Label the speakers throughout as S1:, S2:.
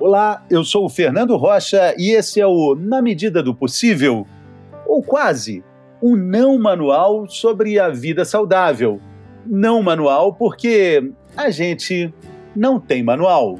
S1: Olá, eu sou o Fernando Rocha e esse é o Na Medida do Possível, ou quase, um não manual sobre a vida saudável. Não manual porque a gente não tem manual.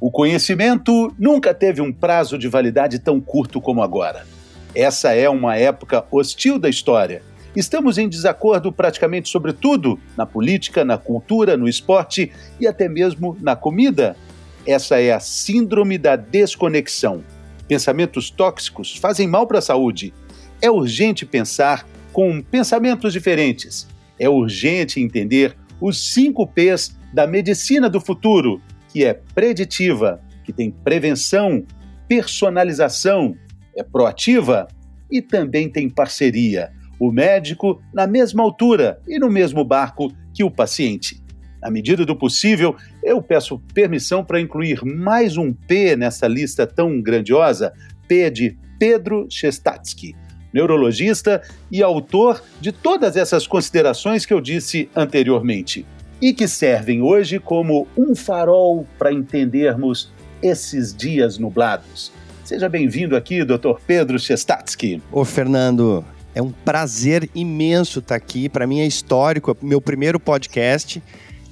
S1: O conhecimento nunca teve um prazo de validade tão curto como agora. Essa é uma época hostil da história Estamos em desacordo praticamente sobre tudo, na política, na cultura, no esporte e até mesmo na comida. Essa é a síndrome da desconexão. Pensamentos tóxicos fazem mal para a saúde. É urgente pensar com pensamentos diferentes. É urgente entender os cinco P's da medicina do futuro, que é preditiva, que tem prevenção, personalização, é proativa e também tem parceria o médico na mesma altura e no mesmo barco que o paciente. Na medida do possível, eu peço permissão para incluir mais um P nessa lista tão grandiosa, P de Pedro Chestatsky, neurologista e autor de todas essas considerações que eu disse anteriormente e que servem hoje como um farol para entendermos esses dias nublados. Seja bem-vindo aqui, Dr. Pedro Chestatsky.
S2: Ô, Fernando, é um prazer imenso estar aqui. Para mim é histórico, é meu primeiro podcast.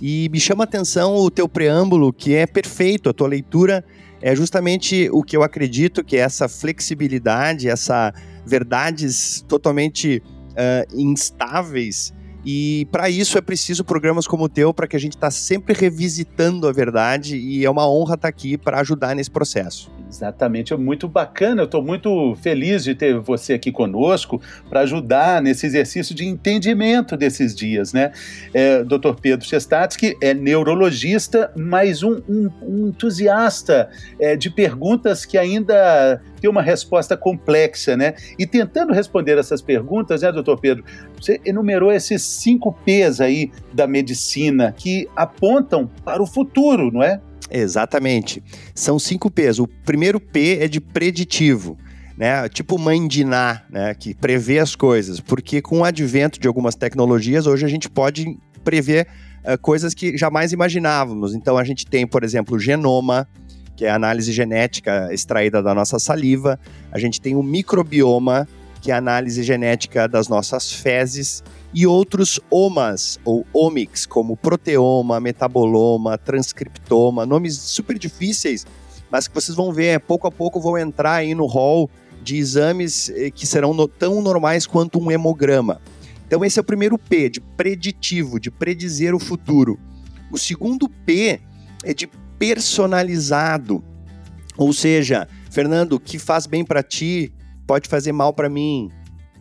S2: E me chama a atenção o teu preâmbulo, que é perfeito. A tua leitura é justamente o que eu acredito que é essa flexibilidade, essa verdades totalmente uh, instáveis. E para isso é preciso programas como o teu, para que a gente está sempre revisitando a verdade. E é uma honra estar aqui para ajudar nesse processo.
S1: Exatamente, é muito bacana. Eu estou muito feliz de ter você aqui conosco para ajudar nesse exercício de entendimento desses dias, né? É, Dr. Pedro Chestatsky é neurologista, mas um, um, um entusiasta é, de perguntas que ainda tem uma resposta complexa, né? E tentando responder essas perguntas, né, doutor Pedro, você enumerou esses cinco P's aí da medicina que apontam para o futuro, não é?
S2: Exatamente. São cinco P's. O primeiro P é de preditivo. Né, tipo mãe de né, que prevê as coisas, porque com o advento de algumas tecnologias, hoje a gente pode prever uh, coisas que jamais imaginávamos. Então a gente tem, por exemplo, o genoma, que é a análise genética extraída da nossa saliva, a gente tem o microbioma, que é a análise genética das nossas fezes, e outros omas ou omics, como proteoma, metaboloma, transcriptoma, nomes super difíceis, mas que vocês vão ver, pouco a pouco vão entrar aí no hall de exames eh, que serão no, tão normais quanto um hemograma. Então esse é o primeiro P, de preditivo, de predizer o futuro. O segundo P é de personalizado. Ou seja, Fernando, o que faz bem para ti pode fazer mal para mim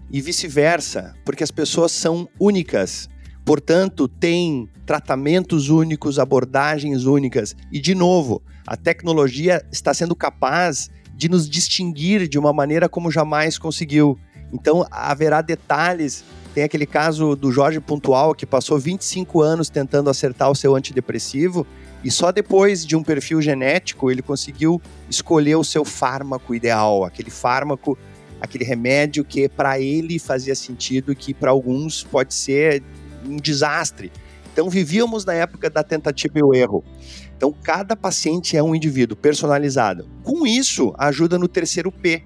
S2: e vice-versa, porque as pessoas são únicas. Portanto, tem tratamentos únicos, abordagens únicas. E, de novo, a tecnologia está sendo capaz de nos distinguir de uma maneira como jamais conseguiu. Então, haverá detalhes. Tem aquele caso do Jorge Pontual, que passou 25 anos tentando acertar o seu antidepressivo, e só depois de um perfil genético ele conseguiu escolher o seu fármaco ideal, aquele fármaco aquele remédio que para ele fazia sentido, que para alguns pode ser um desastre. Então vivíamos na época da tentativa e o erro. Então cada paciente é um indivíduo personalizado. Com isso, ajuda no terceiro P,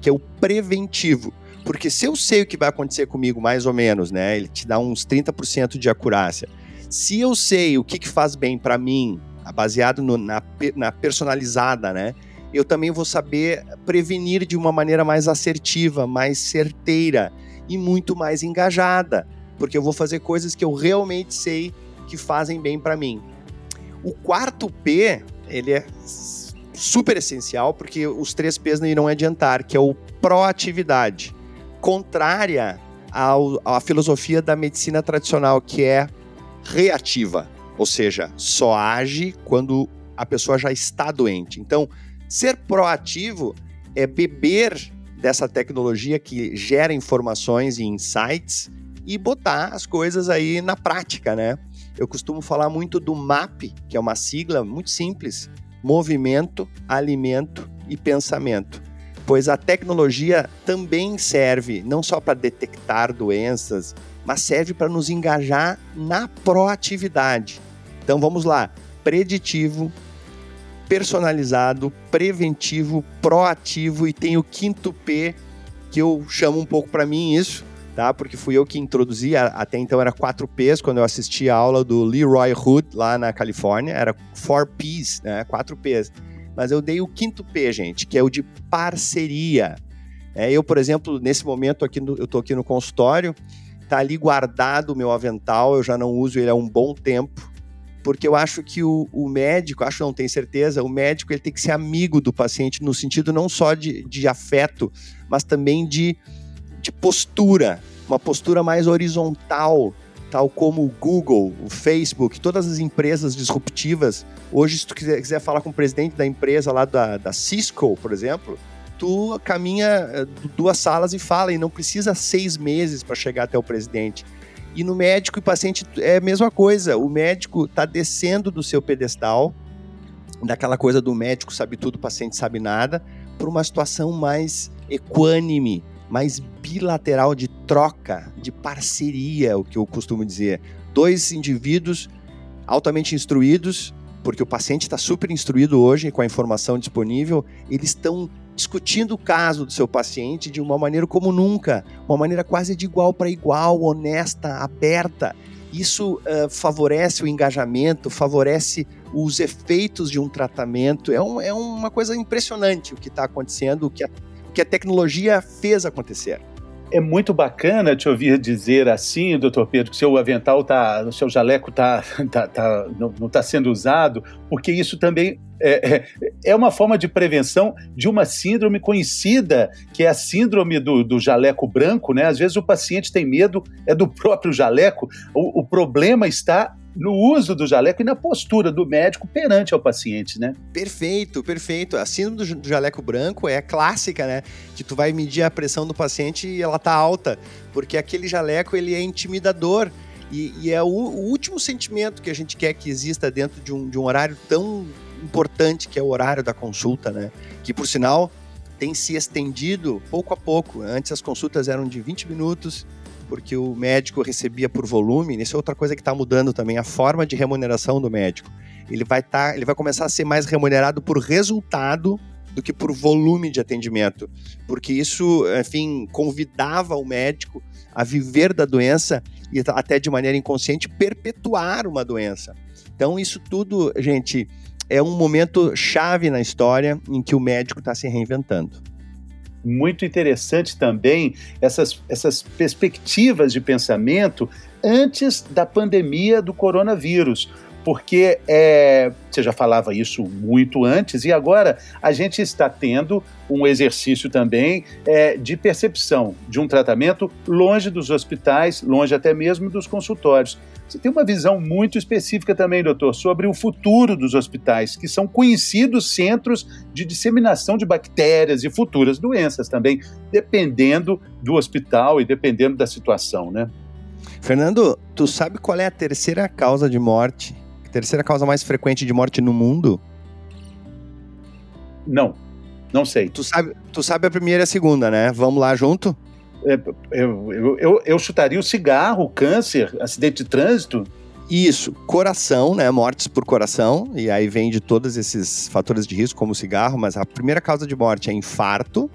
S2: que é o preventivo. Porque se eu sei o que vai acontecer comigo, mais ou menos, né? Ele te dá uns 30% de acurácia. Se eu sei o que, que faz bem para mim, baseado no, na, na personalizada, né? eu também vou saber prevenir de uma maneira mais assertiva, mais certeira e muito mais engajada, porque eu vou fazer coisas que eu realmente sei que fazem bem para mim. O quarto P, ele é super essencial, porque os três P's não irão adiantar, que é o proatividade, contrária ao, à filosofia da medicina tradicional, que é reativa, ou seja, só age quando a pessoa já está doente. Então, Ser proativo é beber dessa tecnologia que gera informações e insights e botar as coisas aí na prática, né? Eu costumo falar muito do MAP, que é uma sigla muito simples: movimento, alimento e pensamento. Pois a tecnologia também serve não só para detectar doenças mas serve para nos engajar na proatividade. Então vamos lá: preditivo, personalizado, preventivo, proativo e tem o quinto P que eu chamo um pouco para mim isso, tá? Porque fui eu que introduzi, até então era 4 Ps quando eu assisti a aula do Leroy Hood lá na Califórnia, era 4 Ps, né? 4 Ps. Mas eu dei o quinto P, gente, que é o de parceria. É, eu, por exemplo, nesse momento aqui, no, eu estou aqui no consultório, tá ali guardado o meu avental, eu já não uso ele há um bom tempo porque eu acho que o, o, médico, acho não tenho certeza, o médico ele tem que ser amigo do paciente no sentido não só de, de afeto, mas também de, de postura, uma postura mais horizontal, tal como o Google, o Facebook, todas as empresas disruptivas. Hoje, se tu quiser, quiser falar com o presidente da empresa lá da, da Cisco, por exemplo, tu caminha eh, duas salas e fala, e não precisa seis meses para chegar até o presidente e no médico e paciente é a mesma coisa. O médico está descendo do seu pedestal, daquela coisa do médico sabe tudo, o paciente sabe nada, para uma situação mais equânime, mais bilateral de troca, de parceria, o que eu costumo dizer. Dois indivíduos altamente instruídos, porque o paciente está super instruído hoje com a informação disponível, eles estão discutindo o caso do seu paciente de uma maneira como nunca, uma maneira quase de igual para igual, honesta, aberta. Isso uh, favorece o engajamento, favorece os efeitos de um tratamento. É, um, é uma coisa impressionante o que está acontecendo, o que, a, o que a tecnologia fez acontecer.
S1: É muito bacana te ouvir dizer assim, doutor Pedro, que seu avental tá, o seu jaleco tá, tá, tá não está sendo usado, porque isso também é, é, é, uma forma de prevenção de uma síndrome conhecida, que é a síndrome do, do jaleco branco, né? Às vezes o paciente tem medo, é do próprio jaleco. O, o problema está no uso do jaleco e na postura do médico perante ao paciente, né?
S2: Perfeito, perfeito. A síndrome do jaleco branco é clássica, né? Que tu vai medir a pressão do paciente e ela tá alta, porque aquele jaleco ele é intimidador. E, e é o, o, último sentimento que a gente quer que exista dentro de um, de um horário tão importante que é o horário da consulta, né? Que por sinal tem se estendido pouco a pouco. Antes as consultas eram de 20 minutos, porque o médico recebia por volume. Isso é outra coisa que está mudando também, a forma de remuneração do médico. Ele vai, tá, ele vai começar a ser mais remunerado por resultado do que por volume de atendimento, porque isso, enfim, convidava o médico a viver da doença e até de maneira inconsciente perpetuar uma doença. Então, isso tudo, gente, é um momento chave na história em que o médico está se reinventando
S1: muito interessante também essas, essas perspectivas de pensamento antes da pandemia do coronavírus. Porque é, você já falava isso muito antes, e agora a gente está tendo um exercício também é, de percepção de um tratamento longe dos hospitais, longe até mesmo dos consultórios. Você tem uma visão muito específica também, doutor, sobre o futuro dos hospitais, que são conhecidos centros de disseminação de bactérias e futuras doenças também, dependendo do hospital e dependendo da situação, né?
S2: Fernando, tu sabe qual é a terceira causa de morte? Terceira causa mais frequente de morte no mundo?
S1: Não, não sei.
S2: Tu sabe, tu sabe a primeira e a segunda, né? Vamos lá junto?
S1: É, eu, eu, eu, eu chutaria o cigarro, o câncer, acidente de trânsito.
S2: Isso, coração, né? Mortes por coração, e aí vem de todos esses fatores de risco, como o cigarro, mas a primeira causa de morte é infarto,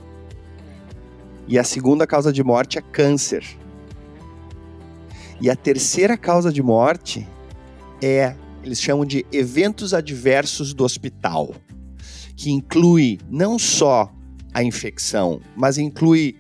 S2: e a segunda causa de morte é câncer. E a terceira causa de morte é, eles chamam de eventos adversos do hospital, que inclui não só a infecção, mas inclui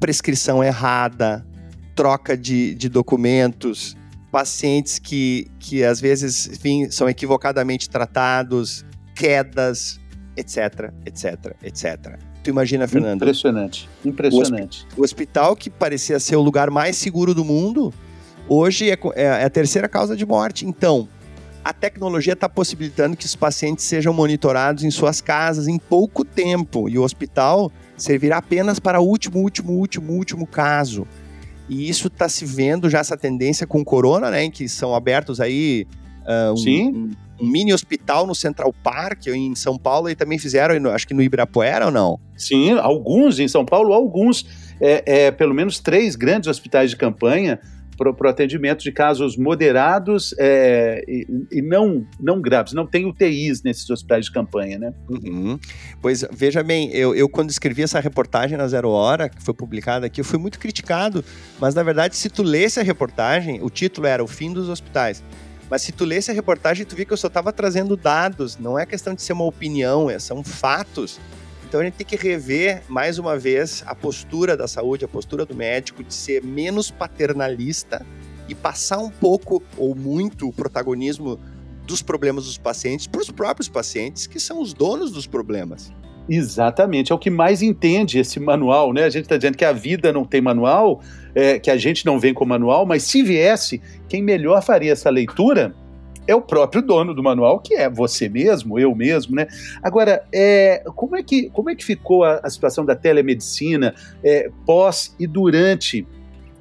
S2: prescrição errada, troca de, de documentos, pacientes que, que às vezes enfim, são equivocadamente tratados, quedas, etc, etc, etc. Tu imagina, Fernando?
S1: Impressionante, impressionante.
S2: O, hospital que parecia ser o lugar mais seguro do mundo, hoje é, é, é a terceira causa de morte. Então, a tecnologia está possibilitando que os pacientes sejam monitorados em suas casas em pouco tempo. E o hospital servirá apenas para o último, último, último, último caso. E isso está se vendo já essa tendência com o corona, né? Em que são abertos aí uh, um, um, um, mini hospital no Central Park em São Paulo e também fizeram, acho que no Ibirapuera ou não?
S1: Sim, alguns em São Paulo, alguns. É, é, pelo menos três grandes hospitais de campanha para o atendimento de casos moderados é, e, e, não, não graves. Não tem UTIs nesses hospitais de campanha, né?
S2: Uhum. Pois veja bem, eu, eu quando escrevi essa reportagem na Zero Hora, que foi publicada aqui, eu fui muito criticado, mas na verdade, se tu lesse a reportagem, o título era O Fim dos Hospitais. Mas se tu lesse a reportagem, tu vê que eu só estava trazendo dados, não é questão de ser uma opinião, é, são fatos. Então a gente tem que rever mais uma vez a postura da saúde, a postura do médico de ser menos paternalista e passar um pouco ou muito o protagonismo dos problemas dos pacientes para os próprios pacientes, que são os donos dos problemas.
S1: Exatamente, é o que mais entende esse manual, né? A gente está dizendo que a vida não tem manual, é, que a gente não vem com manual, mas se viesse, quem melhor faria essa leitura é o próprio dono do manual, que é você mesmo, eu mesmo, né? Agora, é, como, é que, como é que ficou a, a situação da telemedicina é, pós e durante,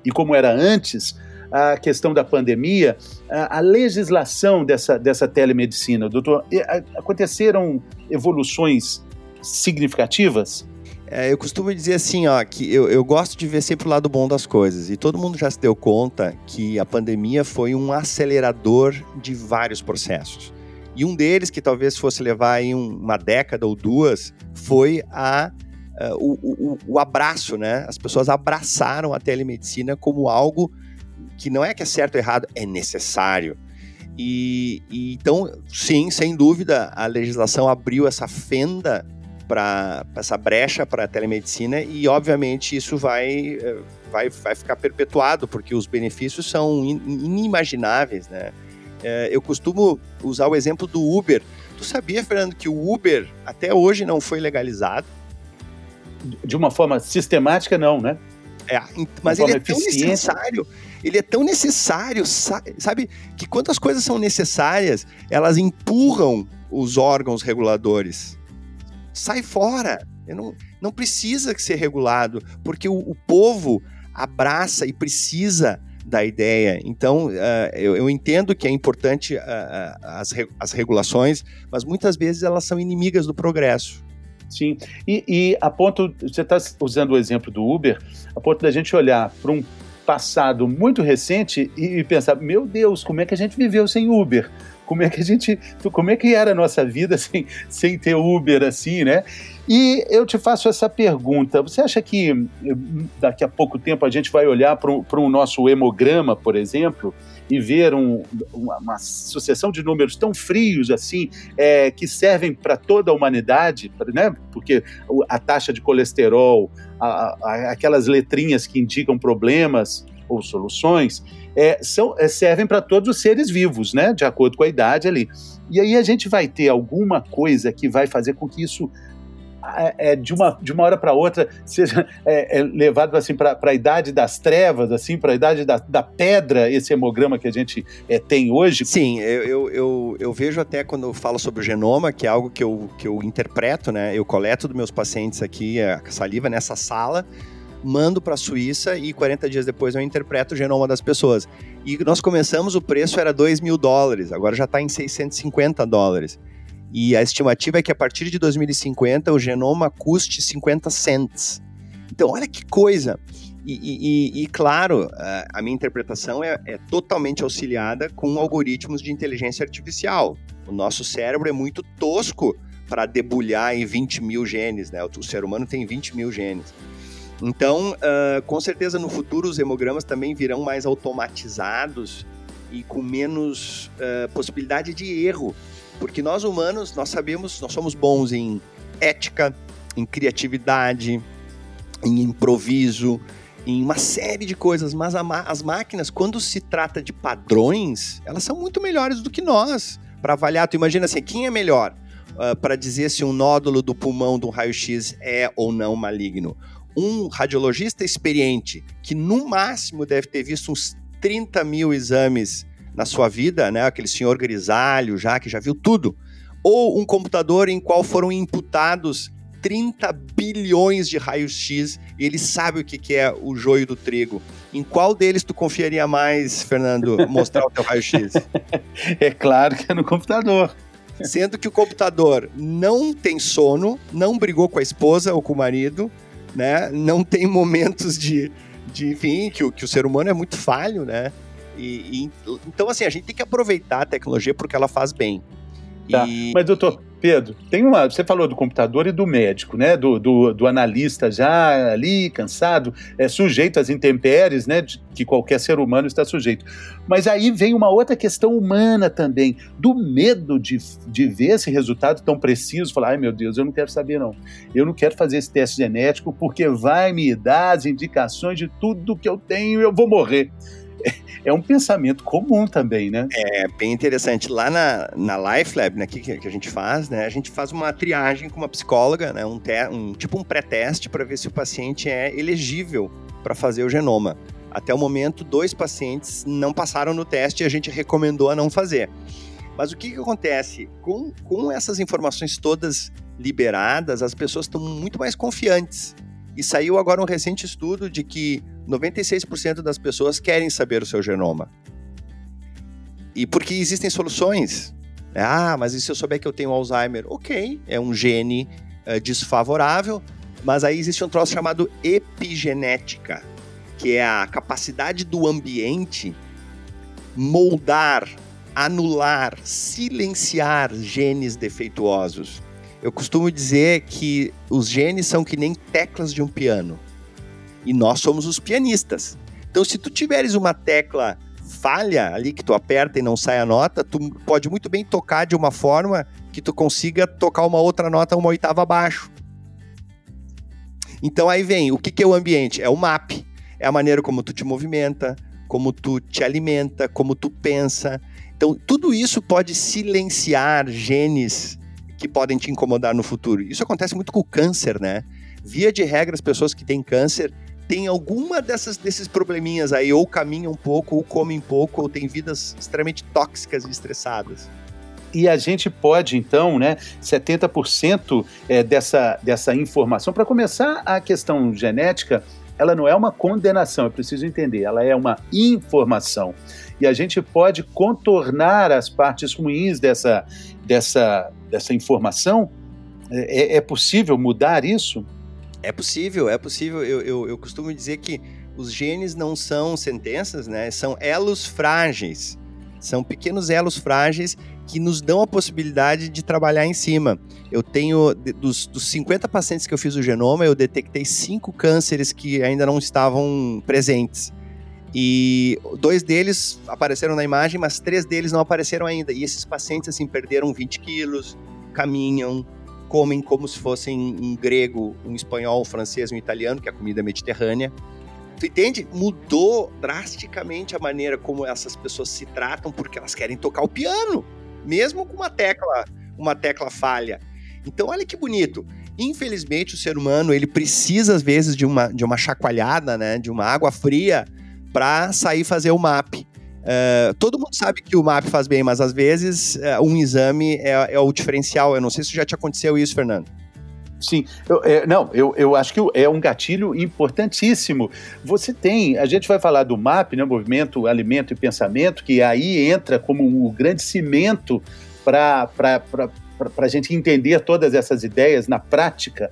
S1: e como era antes, a questão da pandemia, a, a legislação dessa, dessa telemedicina, doutor? aconteceram evoluções significativas?
S2: É, eu costumo dizer assim, ó, que eu, eu gosto de ver sempre o lado bom das coisas. E todo mundo já se deu conta que a pandemia foi um acelerador de vários processos. E um deles, que talvez fosse levar aí uma década ou duas, foi a, uh, o, o, o abraço, né? As pessoas abraçaram a telemedicina como algo que não é que é certo ou errado, é necessário. E, e, então, sim, sem dúvida, a legislação abriu essa fenda para essa brecha para a telemedicina e, obviamente, isso vai, eh, vai, vai ficar perpetuado, porque os benefícios são inimagináveis, né? É, eu costumo usar o exemplo do Uber. Tu sabia, Fernando, que o Uber até hoje não foi legalizado?
S1: De uma forma sistemática, não, né?
S2: É, mas ele é tão necessário, ele é tão necessário, sabe, que quando as coisas são necessárias, elas empurram os órgãos reguladores sai fora. Não, não precisa ser regulado, porque o, o, povo abraça e precisa da ideia. Então, uh, eu, eu, entendo que é importante uh, uh, as, as regulações, mas muitas vezes elas são inimigas do progresso.
S1: Sim, e, e a ponto, você está usando o exemplo do Uber, a ponto da gente olhar para um passado muito recente e, e pensar, meu Deus, como é que a gente viveu sem Uber? Como é que a gente, como é que era a nossa vida sem, sem ter Uber assim, né? E eu te faço essa pergunta: você acha que eh, daqui a pouco tempo a gente vai olhar para o nosso hemograma, por exemplo, e ver um, uma, uma, sucessão de números tão frios assim, é, que servem para toda a humanidade, né? Porque a taxa de colesterol, a, a, aquelas letrinhas que indicam problemas ou soluções, é, são, é, servem para todos os seres vivos, né? De acordo com a idade ali. E aí a gente vai ter alguma coisa que vai fazer com que isso é, é de, uma, de uma hora para outra seja é, é levado assim para a idade das trevas, assim, para a idade da, da pedra, esse hemograma que a gente é, tem hoje?
S2: Sim, eu, eu, eu, eu, vejo até quando eu falo sobre o genoma, que é algo que eu, que eu interpreto, né? Eu coleto dos meus pacientes aqui a saliva nessa sala mando para a Suíça e 40 dias depois eu interpreto o genoma das pessoas. E nós começamos, o preço era 2 mil dólares, agora já está em 650 dólares. E a estimativa é que a partir de 2050 o genoma custe 50 cents. Então, olha que coisa! E, e, e claro, a minha interpretação é, é totalmente auxiliada com algoritmos de inteligência artificial. O nosso cérebro é muito tosco para debulhar em 20 mil genes, né? O ser humano tem 20 mil genes. Então, uh, com certeza no futuro os hemogramas também virão mais automatizados e com menos uh, possibilidade de erro, porque nós humanos nós sabemos, nós somos bons em ética, em criatividade, em improviso, em uma série de coisas, mas as máquinas, quando se trata de padrões, elas são muito melhores do que nós para avaliar. Tu imagina assim, quem é melhor uh, para dizer se um nódulo do pulmão do raio-x é ou não maligno? Um radiologista experiente, que no máximo deve ter visto uns 30 mil exames na sua vida, né? Aquele senhor grisalho já, que já viu tudo. Ou um computador em qual foram imputados 30 bilhões de raios-x e ele sabe o que, que é o joio do trigo. Em qual deles tu confiaria mais, Fernando, mostrar o teu raio-x?
S1: É claro que é no computador.
S2: Sendo que o computador não tem sono, não brigou com a esposa ou com o marido, né? Não tem momentos de, de enfim, que, que o ser humano é muito falho, né? E, e, então, assim, a gente tem que aproveitar a tecnologia porque ela faz bem.
S1: Tá. E... Mas, doutor Pedro, tem uma. Você falou do computador e do médico, né? Do, do, do analista já ali, cansado, é, sujeito às intempéries, né? De, que qualquer ser humano está sujeito. Mas aí vem uma outra questão humana também, do medo de, de ver esse resultado tão preciso, falar, ai meu Deus, eu não quero saber, não. Eu não quero fazer esse teste genético porque vai me dar as indicações de tudo que eu tenho e eu vou morrer é um pensamento comum também, né?
S2: É bem interessante. Lá na, na Life Lab, né, que, que a gente faz, né, a gente faz uma triagem com uma psicóloga, né, um, te, um tipo um pré-teste para ver se o paciente é elegível para fazer o genoma. Até o momento, dois pacientes não passaram no teste e a gente recomendou a não fazer. Mas o que, que acontece? Com, com essas informações todas liberadas, as pessoas estão muito mais confiantes. E saiu agora um recente estudo de que 96% das pessoas querem saber o seu genoma. E porque existem soluções. Ah, mas e se eu souber que eu tenho Alzheimer? Ok, é um gene uh, desfavorável, mas aí existe um troço chamado epigenética, que é a capacidade do ambiente moldar, anular, silenciar genes defeituosos. Eu costumo dizer que os genes são que nem teclas de um piano e nós somos os pianistas. Então, se tu tiveres uma tecla falha ali que tu aperta e não sai a nota, tu pode muito bem tocar de uma forma que tu consiga tocar uma outra nota uma oitava abaixo. Então aí vem, o que, que é o ambiente? É o map, é a maneira como tu te movimenta, como tu te alimenta, como tu pensa. Então tudo isso pode silenciar genes que podem te incomodar no futuro. Isso acontece muito com o câncer, né? Via de regra, as pessoas que têm câncer tem alguma dessas, desses probleminhas aí, ou caminham um pouco, ou comem pouco, ou tem vidas extremamente tóxicas e estressadas.
S1: E a gente pode, então, né, 70% é, dessa, dessa informação. Para começar, a questão genética, ela não é uma condenação, é preciso entender, ela é uma informação. E a gente pode contornar as partes ruins dessa, dessa, dessa informação. É, é possível mudar isso?
S2: É possível, é possível. Eu, eu, eu costumo dizer que os genes não são sentenças, né? São elos frágeis. São pequenos elos frágeis que nos dão a possibilidade de trabalhar em cima. Eu tenho, dos, dos 50 pacientes que eu fiz o genoma, eu detectei cinco cânceres que ainda não estavam presentes. E dois deles apareceram na imagem, mas três deles não apareceram ainda. E esses pacientes, assim, perderam 20 quilos, caminham, comem como se fossem um grego, um espanhol, um francês, um italiano, que é a comida mediterrânea. Tu entende? Mudou drasticamente a maneira como essas pessoas se tratam porque elas querem tocar o piano, mesmo com uma tecla, uma tecla falha. Então, olha que bonito. Infelizmente, o ser humano ele precisa às vezes de uma, de uma chacoalhada, né, de uma água fria para sair fazer o map. Uh, todo mundo sabe que o MAP faz bem, mas às vezes uh, um exame é, é, o diferencial. Eu não sei se já te aconteceu isso, Fernando.
S1: Sim, eu, é, não, eu, eu acho que é um gatilho importantíssimo. Você tem, a gente vai falar do MAP, né, Movimento, Alimento e Pensamento, que aí entra como um grande cimento para a gente entender todas essas ideias na prática.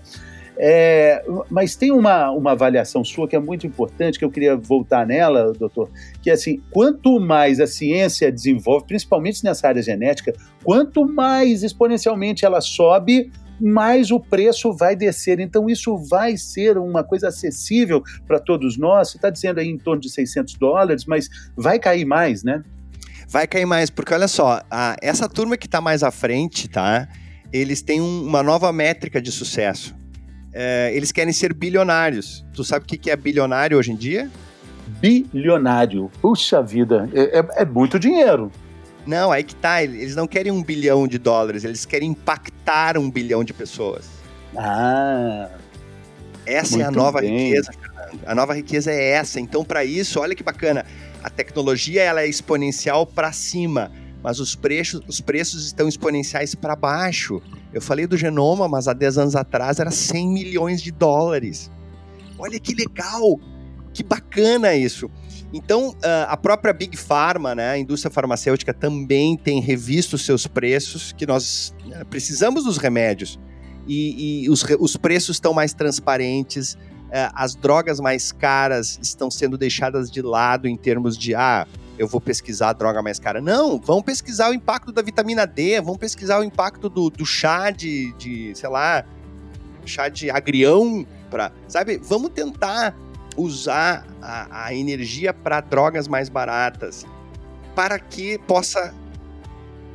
S1: É, mas tem uma, uma avaliação sua que é muito importante, que eu queria voltar nela, doutor, que é assim, quanto mais a ciência desenvolve, principalmente nessa área genética, quanto mais exponencialmente ela sobe, mais o preço vai descer. Então, isso vai ser uma coisa acessível para todos nós. Você está dizendo aí em torno de 600 dólares, mas vai cair mais, né?
S2: Vai cair mais, porque olha só, a, essa turma que está mais à frente, tá? Eles têm um, uma nova métrica de sucesso é, eles querem ser bilionários. Tu sabe o que é bilionário hoje em dia?
S1: Bilionário. Puxa vida, é, é, é muito dinheiro.
S2: Não, aí que tá. Eles não querem um bilhão de dólares, eles querem impactar um bilhão de pessoas.
S1: Ah.
S2: Essa é a nova bem. riqueza, Fernando. A nova riqueza é essa. Então, para isso, olha que bacana. A tecnologia ela é exponencial para cima, mas os preços, os preços estão exponenciais para baixo. Eu falei do genoma, mas há 10 anos atrás era 100 milhões de dólares. Olha que legal, que bacana isso. Então, ah, a própria Big Pharma, né, a indústria farmacêutica, também tem revisto seus preços, que nós né, precisamos dos remédios. E, e os, os preços estão mais transparentes, é, as drogas mais caras estão sendo deixadas de lado em termos de ah, eu vou pesquisar a droga mais cara. Não, vão pesquisar o impacto da vitamina D, vão pesquisar o impacto do, do chá de, de, sei lá, chá de agrião, para, sabe? Vamos tentar usar a, a energia para drogas mais baratas, para que possa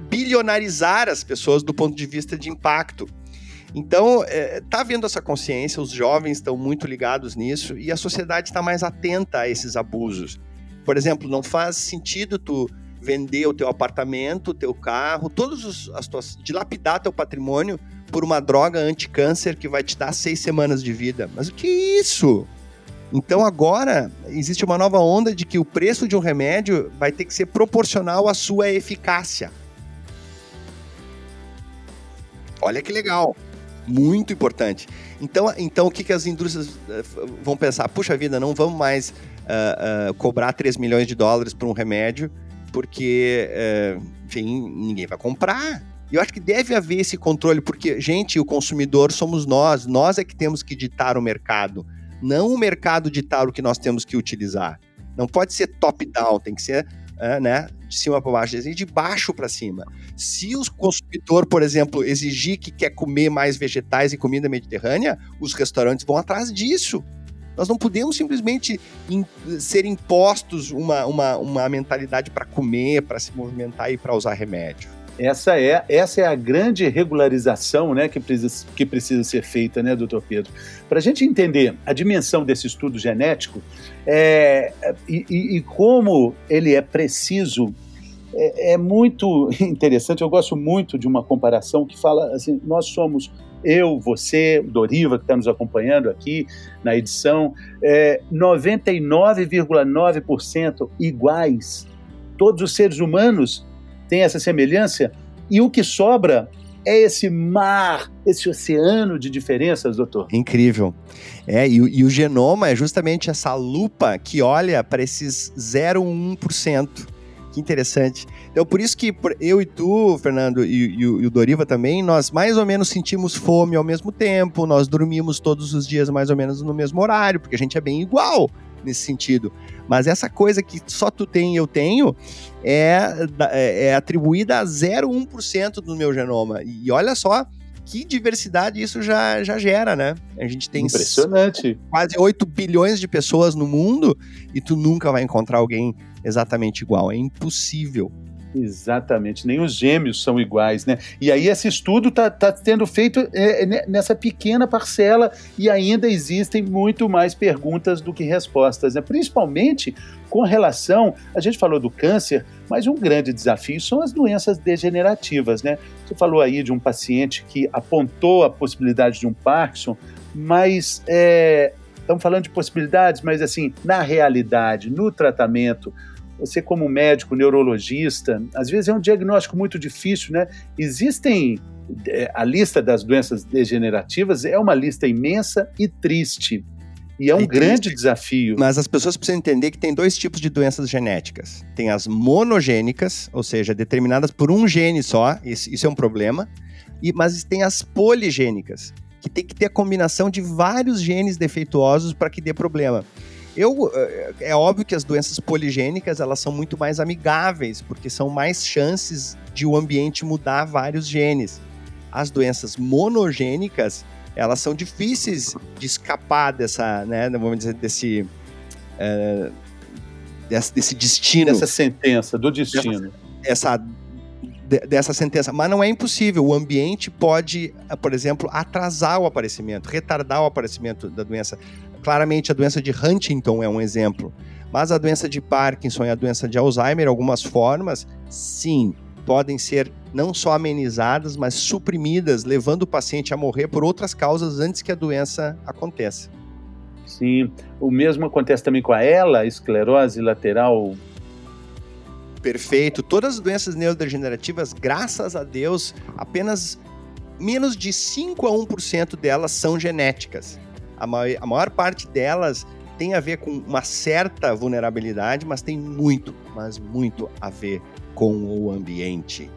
S2: bilionarizar as pessoas do ponto de vista de impacto. Então, é, tá havendo essa consciência, os jovens estão muito ligados nisso e a sociedade está mais atenta a esses abusos. Por exemplo, não faz sentido tu vender o teu apartamento, o teu carro, todos os, as tuas, dilapidar teu patrimônio por uma droga anti-câncer que vai te dar seis semanas de vida. Mas o que é isso? Então agora existe uma nova onda de que o preço de um remédio vai ter que ser proporcional à sua eficácia. Olha que legal. Muito importante. Então, então o que, que as indústrias eh, vão pensar? Puxa vida, não vamos mais uh, cobrar 3 milhões de dólares por um remédio, porque, uh, enfim, ninguém vai comprar. Eu acho que deve haver esse controle, porque, gente, o consumidor somos nós, nós é que temos que ditar o mercado, não o mercado ditar o que nós temos que utilizar. Não pode ser top-down, tem que ser né, de cima para baixo, de baixo para cima. Se o consumidor, por exemplo, exigir que quer comer mais vegetais e comida mediterrânea, os restaurantes vão atrás disso. Nós não podemos simplesmente in, ser impostos uma, uma, uma mentalidade para comer, para se movimentar e para usar remédio.
S1: Essa é, essa é a grande regularização né, que, precisa, que precisa ser feita, né, doutor Pedro? Para a gente entender a dimensão desse estudo genético é, e, e, como ele é preciso, é, é muito interessante. Eu gosto muito de uma comparação que fala assim: nós somos eu, você, Doriva, que está nos acompanhando aqui na edição, é, 99,9% iguais. Todos os seres humanos têm essa semelhança, e o que sobra é esse mar, esse oceano de diferenças, doutor.
S2: Incrível. É, e, e o genoma é justamente essa lupa que olha para esses 0,1%. Que interessante. Então, por isso que eu e tu, Fernando, e, e, e, o Doriva também, nós mais ou menos sentimos fome ao mesmo tempo, nós dormimos todos os dias mais ou menos no mesmo horário, porque a gente é bem igual nesse sentido. Mas essa coisa que só tu tem e eu tenho é, é, é atribuída a 0,1% do meu genoma. E olha só que diversidade isso já, já gera, né? A gente tem
S1: Impressionante.
S2: quase 8 bilhões de pessoas no mundo e tu nunca vai encontrar alguém exatamente igual. É impossível.
S1: Exatamente, nem os gêmeos são iguais, né? E aí esse estudo está tá sendo feito é, é nessa pequena parcela e ainda existem muito mais perguntas do que respostas, né? Principalmente com relação, a gente falou do câncer, mas um grande desafio são as doenças degenerativas, né? Você falou aí de um paciente que apontou a possibilidade de um Parkinson, mas é, estamos falando de possibilidades, mas assim, na realidade, no tratamento, você como médico, neurologista, às vezes é um diagnóstico muito difícil, né? Existem é, a lista das doenças degenerativas é uma lista imensa e triste. E é um grande desafio.
S2: Mas as pessoas precisam entender que tem dois tipos de doenças genéticas. Tem as monogênicas, ou seja, determinadas por um gene só, isso, isso é um problema. E, mas tem as poligênicas, que tem que ter a combinação de vários genes defeituosos para que dê problema. Eu, eh, é óbvio que as doenças poligênicas elas são muito mais amigáveis, porque são mais chances de o ambiente mudar vários genes. As doenças monogênicas, elas são difíceis de escapar dessa, né, vamos dizer, desse, é, desse, desse, destino.
S1: Dessa sentença, do destino.
S2: Essa, essa dessa sentença, mas não é impossível. O ambiente pode, por exemplo, atrasar o aparecimento, retardar o aparecimento da doença. Claramente, a doença de Huntington é um exemplo. Mas a doença de Parkinson e a doença de Alzheimer, algumas formas, sim, podem ser não só amenizadas, mas suprimidas, levando o paciente a morrer por outras causas antes que a doença aconteça.
S1: Sim, o mesmo acontece também com a ELA, esclerose lateral.
S2: Perfeito. Todas as doenças neurodegenerativas, graças a Deus, apenas menos de 5 a 1% delas são genéticas. A maior, a maior parte delas tem a ver com uma certa vulnerabilidade, mas tem muito, mas muito a ver com o ambiente.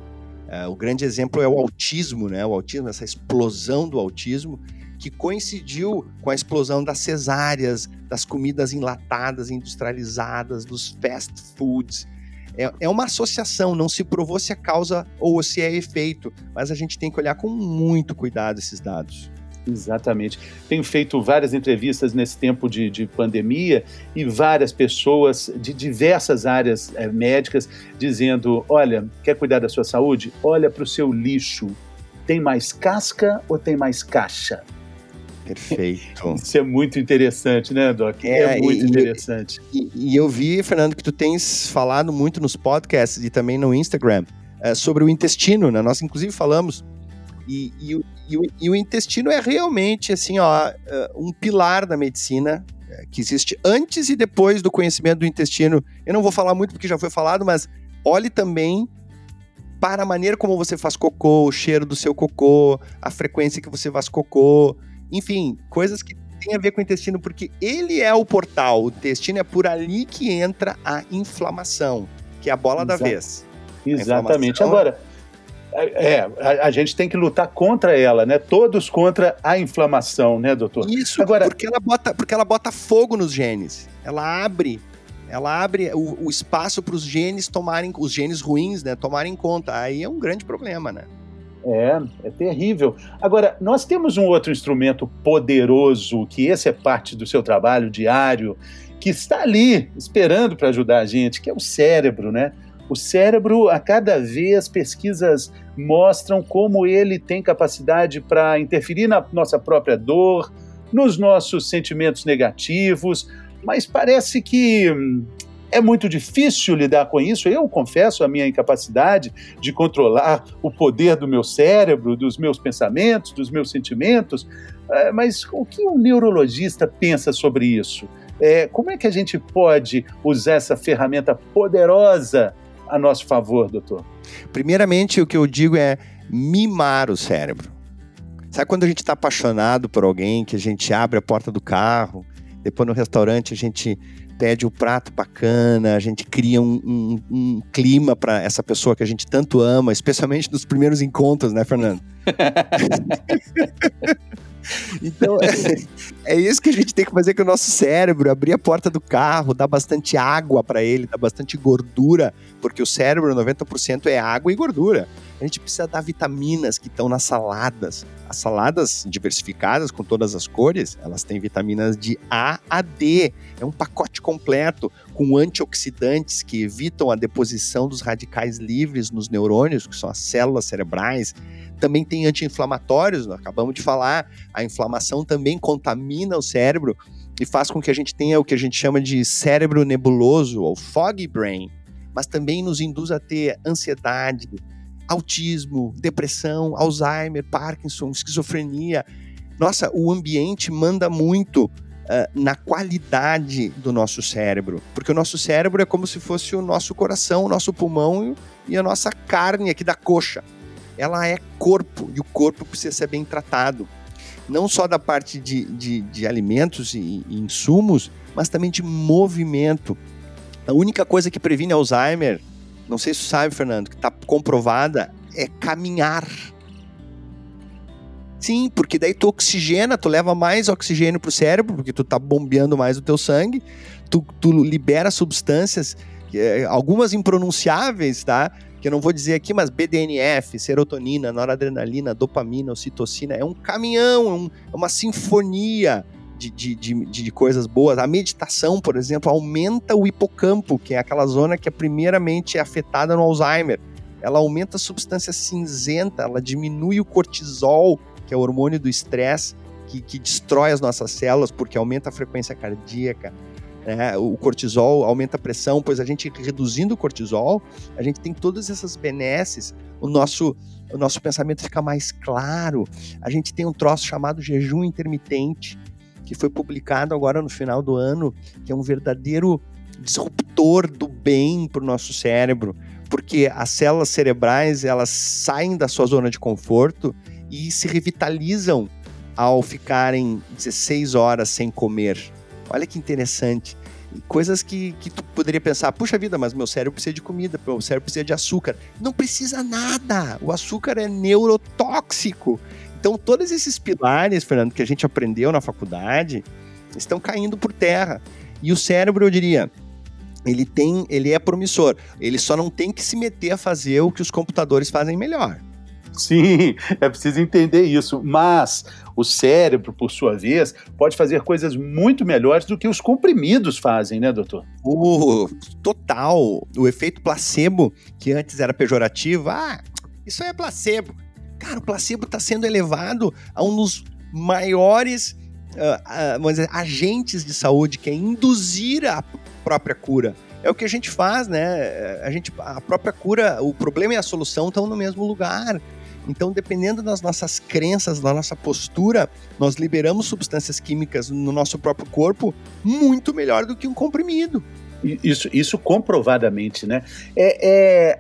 S2: Uh, o grande exemplo é o autismo, né? O autismo, essa explosão do autismo, que coincidiu com a explosão das cesáreas, das comidas enlatadas, industrializadas, dos fast foods. É, é uma associação, não se provou se é causa ou se é efeito, mas a gente tem que olhar com muito cuidado esses dados.
S1: Exatamente. Tenho feito várias entrevistas nesse tempo de, de pandemia e várias pessoas de diversas áreas é, médicas dizendo: olha, quer cuidar da sua saúde? Olha para o seu lixo. Tem mais casca ou tem mais caixa?
S2: Perfeito.
S1: Isso é muito interessante, né, Doc? É, é muito e, interessante.
S2: E, e, eu vi, Fernando, que tu tens falado muito nos podcasts e também no Instagram é, sobre o intestino, né? Nós, inclusive, falamos. E, e, e, o, e o intestino é realmente assim, ó, é, um pilar da medicina é, que existe antes e depois do conhecimento do intestino. Eu não vou falar muito porque já foi falado, mas olhe também para a maneira como você faz cocô, o cheiro do seu cocô, a frequência que você faz cocô, enfim, coisas que têm a ver com o intestino, porque ele é o portal, o intestino é por ali que entra a inflamação, que é a bola Exato. da vez.
S1: Exatamente. Agora, é, a, a, gente tem que lutar contra ela, né? Todos contra a inflamação, né, doutor?
S2: Isso, Agora, porque ela bota, porque ela bota fogo nos genes. Ela abre, ela abre o, o espaço para os genes tomarem, os genes ruins, né, tomarem conta. Aí é um grande problema, né?
S1: É, é terrível. Agora, nós temos um outro instrumento poderoso, que esse é parte do seu trabalho diário, que está ali esperando para ajudar a gente, que é o cérebro, né? O cérebro, a cada vez, pesquisas mostram como ele tem capacidade para interferir na nossa própria dor, nos nossos sentimentos negativos, mas parece que hum, é muito difícil lidar com isso. Eu confesso a minha incapacidade de controlar o poder do meu cérebro, dos meus pensamentos, dos meus sentimentos. É, mas o que um neurologista pensa sobre isso? É, como é que a gente pode usar essa ferramenta poderosa a nosso favor, doutor?
S2: Primeiramente, o que eu digo é mimar o cérebro. Sabe quando a gente está apaixonado por alguém, que a gente abre a porta do carro, depois no restaurante a gente pede o um prato bacana, a gente cria um, um, um clima para essa pessoa que a gente tanto ama, especialmente nos primeiros encontros, né, Fernando? Então, é, é, isso que a gente tem que fazer com o nosso cérebro: abrir a porta do carro, dar bastante água para ele, dar bastante gordura, porque o cérebro, 90% é água e gordura. A gente precisa dar vitaminas que estão nas saladas. As saladas diversificadas com todas as cores, elas têm vitaminas de A a D. É um pacote completo com antioxidantes que evitam a deposição dos radicais livres nos neurônios, que são as células cerebrais também tem anti-inflamatórios, acabamos de falar, a inflamação também contamina o cérebro e faz com que a gente tenha o que a gente chama de cérebro nebuloso, ou foggy brain, mas também nos induz a ter ansiedade, autismo, depressão, Alzheimer, Parkinson, esquizofrenia. Nossa, o ambiente manda muito uh, na qualidade do nosso cérebro, porque o nosso cérebro é como se fosse o nosso coração, o nosso pulmão e a nossa carne aqui da coxa ela é corpo e o corpo precisa ser bem tratado. Não só da parte de, de, de alimentos e, e insumos, mas também de movimento. A única coisa que previne Alzheimer, não sei se você sabe, Fernando, que está comprovada, é caminhar. Sim, porque daí tu oxigena, tu leva mais oxigênio para o cérebro, porque tu tá bombeando mais o teu sangue, tu, tu libera substâncias, é, algumas impronunciáveis, tá? Que eu não vou dizer aqui, mas BDNF, serotonina, noradrenalina, dopamina, ocitocina, é um caminhão, é, um, é uma sinfonia de, de, de, de, coisas boas. A meditação, por exemplo, aumenta o hipocampo, que é aquela zona que é primeiramente afetada no Alzheimer. Ela aumenta a substância cinzenta, ela diminui o cortisol, que é o hormônio do estresse, que, que destrói as nossas células, porque aumenta a frequência cardíaca né? o cortisol aumenta a pressão, pois a gente reduzindo o cortisol, a gente tem todas essas benesses, o nosso, o nosso pensamento fica mais claro, a gente tem um troço chamado jejum intermitente, que foi publicado agora no final do ano, que é um verdadeiro disruptor do bem para o nosso cérebro, porque as células cerebrais elas saem da sua zona de conforto e se revitalizam ao ficarem 16 horas sem comer. Olha que interessante. Coisas que, que tu poderia pensar, puxa vida, mas meu cérebro precisa de comida, meu cérebro precisa de açúcar. Não precisa nada. O açúcar é neurotóxico. Então, todos esses pilares, Fernando, que a gente aprendeu na faculdade, estão caindo por terra. E o cérebro, eu diria, ele tem, ele é promissor. Ele só não tem que se meter a fazer o que os computadores fazem melhor.
S1: Sim, é preciso entender isso. Mas o cérebro, por sua vez, pode fazer coisas muito melhores do que os comprimidos fazem, né, doutor?
S2: O total, o efeito placebo, que antes era pejorativo, ah, isso é placebo. Cara, o placebo está sendo elevado a um dos maiores uh, uh, dizer, agentes de saúde, que é induzir a própria cura. É o que a gente faz, né? A, gente, a própria cura, o problema e a solução estão no mesmo lugar. Então, dependendo das nossas crenças, da nossa postura, nós liberamos substâncias químicas no nosso próprio corpo muito melhor do que um comprimido.
S1: Isso, isso comprovadamente, né? É, é,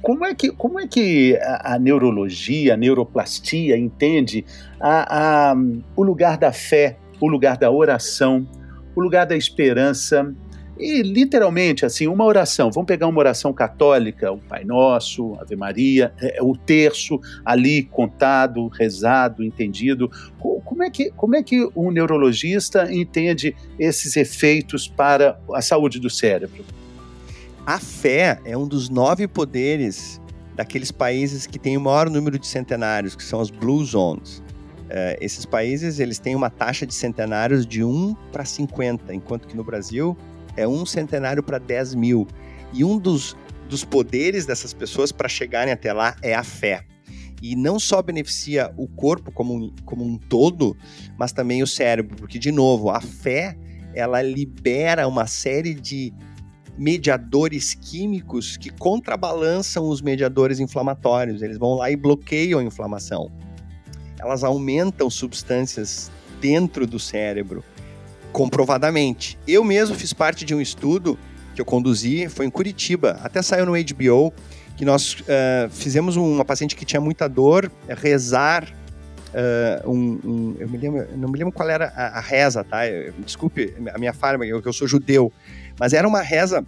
S1: como é que, como é que a, a neurologia, a neuroplastia entende a, a, o lugar da fé, o lugar da oração, o lugar da esperança e literalmente, assim, uma oração. Vamos pegar uma oração católica, o Pai Nosso, Ave Maria, é, é, o terço ali contado, rezado, entendido. Como é que, como é que um neurologista entende esses efeitos para a saúde do cérebro?
S2: A fé é um dos nove poderes daqueles países que têm o maior número de centenários, que são as Blue Zones. Uh, esses países eles têm uma taxa de centenários de 1 para 50, enquanto que no Brasil é um centenário para 10 mil. E um dos, dos poderes dessas pessoas para chegarem até lá é a fé. E não só beneficia o corpo como um, como um todo, mas também o cérebro, porque, de novo, a fé ela libera uma série de mediadores químicos que contrabalançam os mediadores inflamatórios. Eles vão lá e bloqueiam a inflamação. Elas aumentam substâncias dentro do cérebro comprovadamente. Eu mesmo fiz parte de um estudo que eu conduzi, foi em Curitiba, até saiu no HBO, que nós uh, fizemos uma paciente que tinha muita dor, rezar Uh, um, um, eu me lembro, não me lembro qual era a, a reza, tá? Eu, desculpe a minha falha, eu, eu sou judeu, mas era uma reza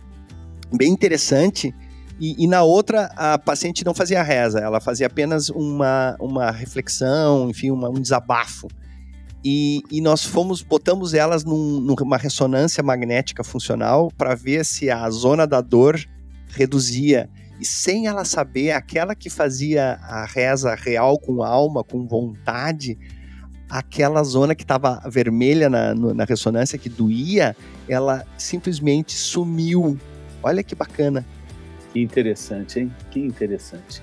S2: bem interessante. E, e, na outra, a paciente não fazia reza, ela fazia apenas uma, uma reflexão, enfim, uma, um desabafo. E, e, nós fomos, botamos elas num, numa ressonância magnética funcional para ver se a zona da dor reduzia. E sem ela saber, aquela que fazia a reza real com alma, com vontade, aquela zona que estava vermelha na, na ressonância, que doía, ela simplesmente sumiu. Olha que bacana.
S1: Que interessante, hein? Que interessante.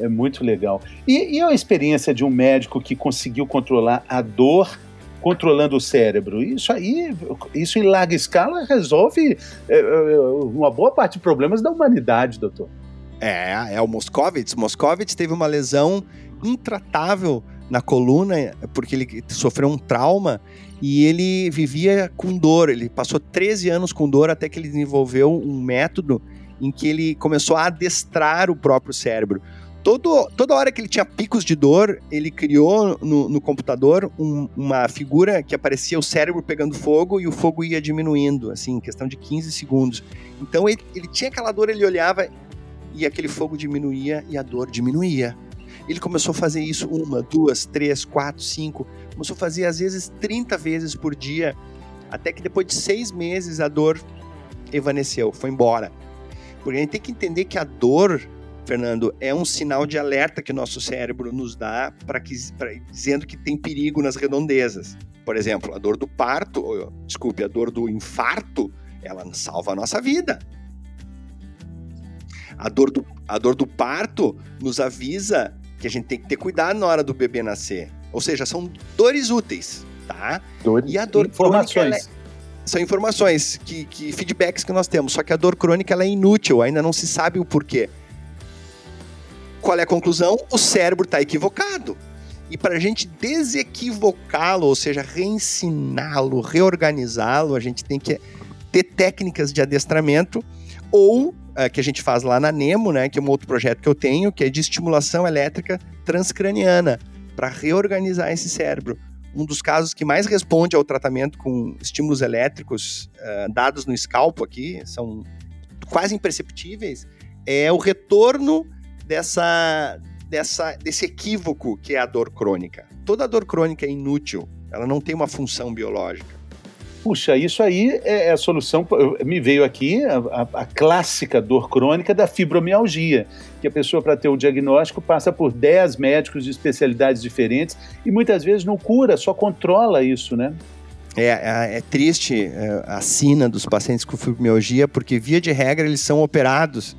S1: É muito legal. E, e a experiência de um médico que conseguiu controlar a dor controlando o cérebro. Isso aí, isso em larga escala resolve é, é, uma boa parte de problemas da humanidade, doutor.
S2: É, é o Moscovitz. Moscovitz teve uma lesão intratável na coluna porque ele sofreu um trauma e ele vivia com dor. Ele passou 13 anos com dor até que ele desenvolveu um método em que ele começou a adestrar o próprio cérebro todo, toda hora que ele tinha picos de dor, ele criou no, no computador um, uma figura que aparecia o cérebro pegando fogo e o fogo ia diminuindo, assim, em questão de 15 segundos. Então ele, ele tinha aquela dor, ele olhava e aquele fogo diminuía e a dor diminuía. Ele começou a fazer isso uma, duas, três, quatro, cinco. Começou a fazer às vezes 30 vezes por dia, até que depois de seis meses a dor evaneceu, foi embora. Porque a gente tem que entender que a dor Fernando, é um sinal de alerta que o nosso cérebro nos dá para dizendo que tem perigo nas redondezas. Por exemplo, a dor do parto, ou, desculpe, a dor do infarto, ela salva a nossa vida. A dor do, a dor do parto nos avisa que a gente tem que ter cuidado na hora do bebê nascer. Ou seja, são dores úteis, tá?
S1: Dores, e a dor informações. crônica é,
S2: são informações que, que feedbacks que nós temos. Só que a dor crônica ela é inútil, ainda não se sabe o porquê. Qual é a conclusão? O cérebro está equivocado. E para a gente desequivocá-lo, ou seja, reensiná-lo, reorganizá-lo, a gente tem que ter técnicas de adestramento ou é, que a gente faz lá na Nemo, né, que é um outro projeto que eu tenho, que é de estimulação elétrica transcraniana para reorganizar esse cérebro. um dos casos que mais responde ao tratamento com estímulos elétricos uh, dados no escalpo aqui, são quase imperceptíveis, é o retorno dessa, dessa, desse equívoco que é a dor crônica. Toda dor crônica é inútil, ela não tem uma função biológica.
S1: Puxa, isso aí é, é a solução. Me veio aqui a, a, a, clássica dor crônica da fibromialgia, que a pessoa, para ter o diagnóstico, passa por 10 médicos de especialidades diferentes e muitas vezes não cura, só controla isso, né?
S2: É, é, é triste é, a sina dos pacientes com fibromialgia, porque, via de regra, eles são operados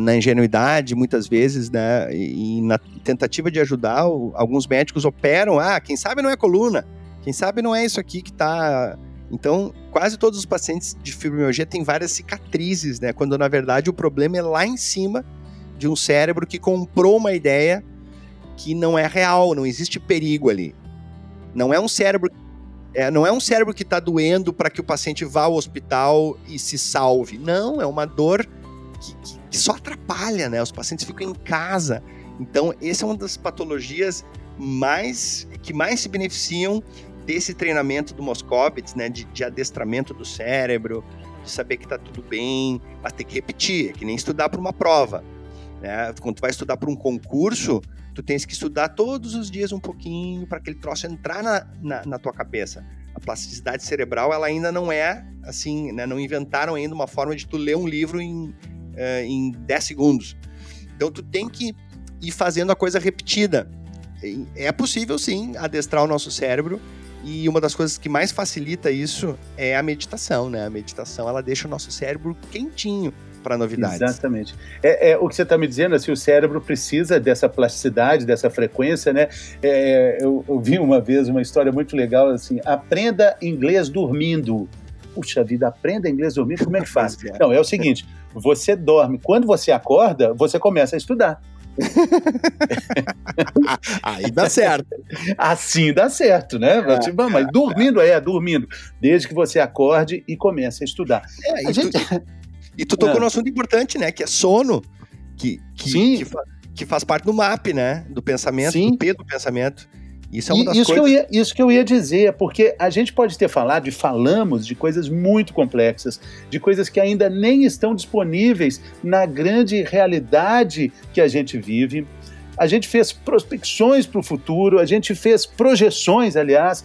S2: na ingenuidade, muitas vezes, né? E, na tentativa de ajudar, alguns médicos operam, ah, quem sabe não é coluna, quem sabe não é isso aqui que está então, quase todos os pacientes de fibromialgia têm várias cicatrizes, né? Quando na verdade o problema é lá em cima de um cérebro que comprou uma ideia que não é real, não existe perigo ali. Não é um cérebro, é, não é um cérebro que está doendo para que o paciente vá ao hospital e se salve. Não, é uma dor que, que, que só atrapalha, né? Os pacientes ficam em casa. Então, essa é uma das patologias mais que mais se beneficiam desse treinamento do Moscovitz, né, de, de adestramento do cérebro, de saber que está tudo bem, mas tem que repetir, é que nem estudar para uma prova. Né? Quando tu vai estudar para um concurso, tu tens que estudar todos os dias um pouquinho para aquele troço entrar na, na, na, tua cabeça. A plasticidade cerebral, ela ainda não é assim, né? não inventaram ainda uma forma de tu ler um livro em, uh, em 10 segundos. Então tu tem que ir fazendo a coisa repetida. É possível sim adestrar o nosso cérebro e uma das coisas que mais facilita isso é a meditação, né? A meditação ela deixa o nosso cérebro quentinho para novidades.
S1: Exatamente. É, é, o que você está me dizendo, assim, o cérebro precisa dessa plasticidade, dessa frequência, né? É, eu, eu, vi uma vez uma história muito legal, assim, aprenda inglês dormindo. Puxa vida, aprenda inglês dormindo, como é que faz? É. Não, é o seguinte, você dorme, quando você acorda, você começa a estudar.
S2: Aí dá certo.
S1: Assim dá certo, né? É, tipo, mas dormindo, é, dormindo. Desde que você acorde e comece a estudar.
S2: É, a e, gente... tu, e tu tocou é. num assunto importante, né? Que é sono, que, que, Sim. que, que faz parte do MAP, né? Do pensamento, Sim. do P do pensamento.
S1: Isso é uma das isso coisas... Que eu ia, isso que eu ia dizer, porque a gente pode ter falado e falamos de coisas muito complexas, de coisas que ainda nem estão disponíveis na grande realidade que a gente vive. A gente fez prospecções para o futuro, a gente fez projeções, aliás,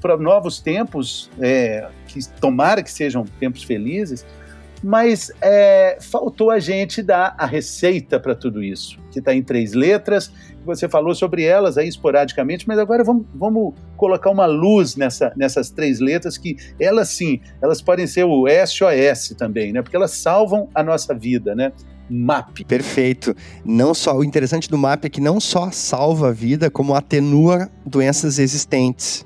S1: para novos tempos, é, que tomara que sejam tempos felizes, mas é, faltou a gente dar a receita para tudo isso, que está em três letras. Você falou sobre elas aí esporadicamente, mas agora vamos, vamos colocar uma luz nessa, nessas três letras que elas sim, elas podem ser o SOS também, né? Porque elas salvam a nossa vida, né? MAP.
S2: Perfeito. Não só o interessante do MAP é que não só salva a vida, como atenua doenças existentes.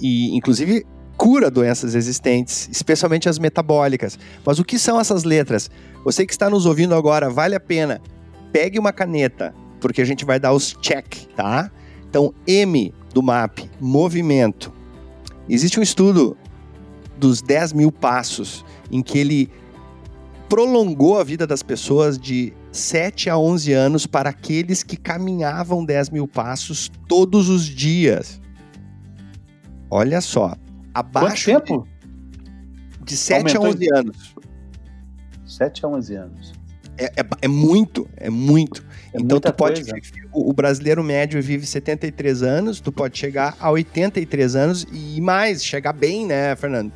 S2: E inclusive cura doenças existentes, especialmente as metabólicas. Mas o que são essas letras? Você que está nos ouvindo agora, vale a pena. Pegue uma caneta, porque a gente vai dar os check, tá? Então, M do MAP, movimento. Existe um estudo dos 10 mil passos em que ele prolongou a vida das pessoas de 7 a 11 anos para aqueles que caminhavam 10 mil passos todos os dias. Olha só, abaixo
S1: Quanto tempo?
S2: De, de 7 a 11 anos.
S1: 7 a 11 anos.
S2: É, é, é muito, é muito. É então tu pode viver, o, o brasileiro médio vive 73 anos, tu pode chegar a 83 anos e mais, chegar bem, né, Fernando?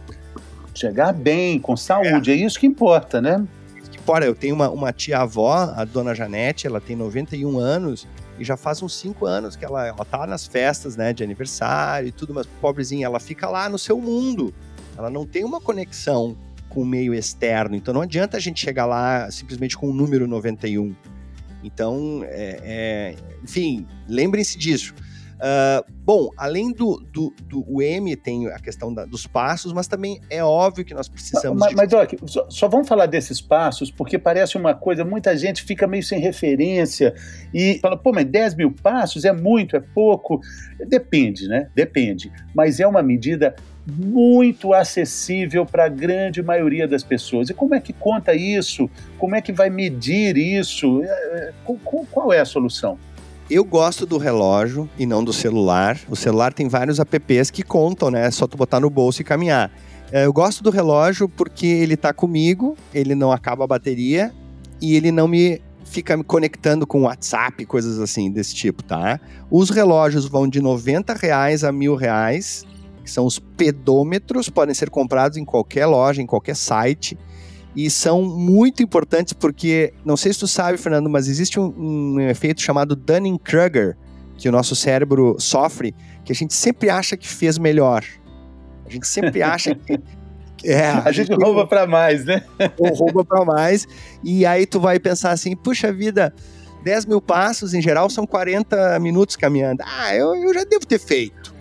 S1: Chegar bem, com saúde, é, é isso que importa, né?
S2: Isso que importa. Eu tenho uma, uma tia-avó, a dona Janete, ela tem 91 anos e já faz uns cinco anos que ela, ela tá nas festas, né, de aniversário e tudo, mas pobrezinha, ela fica lá no seu mundo. Ela não tem uma conexão com o meio externo. Então não adianta a gente chegar lá simplesmente com o número 91. Então, é, é, enfim, lembrem-se disso. Uh, bom, além do, do, do M, tem a questão da, dos passos, mas também é óbvio que nós precisamos.
S1: Mas, de... mas Doc, só, só, vamos falar desses passos, porque parece uma coisa, muita gente fica meio sem referência e fala, pô, mas 10 mil passos é muito, é pouco? Depende, né? Depende. Mas é uma medida muito acessível para a grande maioria das pessoas. E como é que conta isso? Como é que vai medir isso? É, é, qual é a solução?
S2: Eu gosto do relógio e não do celular. O celular tem vários apps que contam, né? É só tu botar no bolso e caminhar. É, eu gosto do relógio porque ele tá comigo, ele não acaba a bateria e ele não me fica me conectando com WhatsApp, coisas assim desse tipo, tá? Os relógios vão de 90 reais a mil reais, que são os pedômetros, podem ser comprados em qualquer loja, em qualquer site e são muito importantes porque, não sei se tu sabe, Fernando, mas existe um, um efeito chamado Dunning-Kruger, que o nosso cérebro sofre, que a gente sempre acha que fez melhor. A gente sempre acha que.
S1: É, a, a gente, gente rouba para mais, né?
S2: Ou rouba para mais. E aí tu vai pensar assim, puxa vida, 10 mil passos em geral são 40 minutos caminhando. Ah, eu, eu já devo ter feito.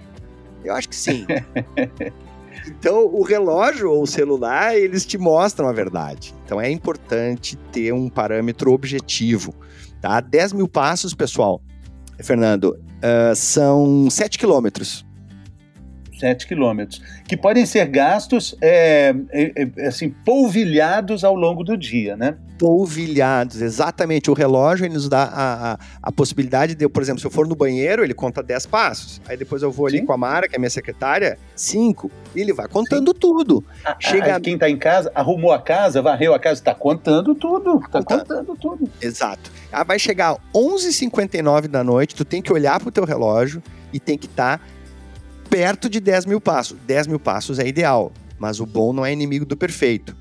S2: Eu acho que sim. Então, o relógio ou o celular, eles te mostram a verdade. Então, é importante ter um parâmetro objetivo. Tá? 10 mil passos, pessoal, Fernando, uh, são 7 quilômetros.
S1: 7 quilômetros, que podem ser gastos é, é, é, assim, polvilhados ao longo do dia, né?
S2: Polvilhados, exatamente. O relógio ele nos dá a, a, a, possibilidade de, por exemplo, se eu for no banheiro, ele conta 10 passos. Aí depois eu vou ali Sim. com a Mara, que é minha secretária, 5. E ele vai contando Sim. tudo.
S1: A, Chega... quem está em casa, arrumou a casa, varreu a casa, está contando tudo. Está contando tudo.
S2: Exato. Aí vai chegar 11h59 da noite, tu tem que olhar pro teu relógio e tem que estar tá perto de 10 mil passos. 10 mil passos é ideal, mas o bom não é inimigo do perfeito.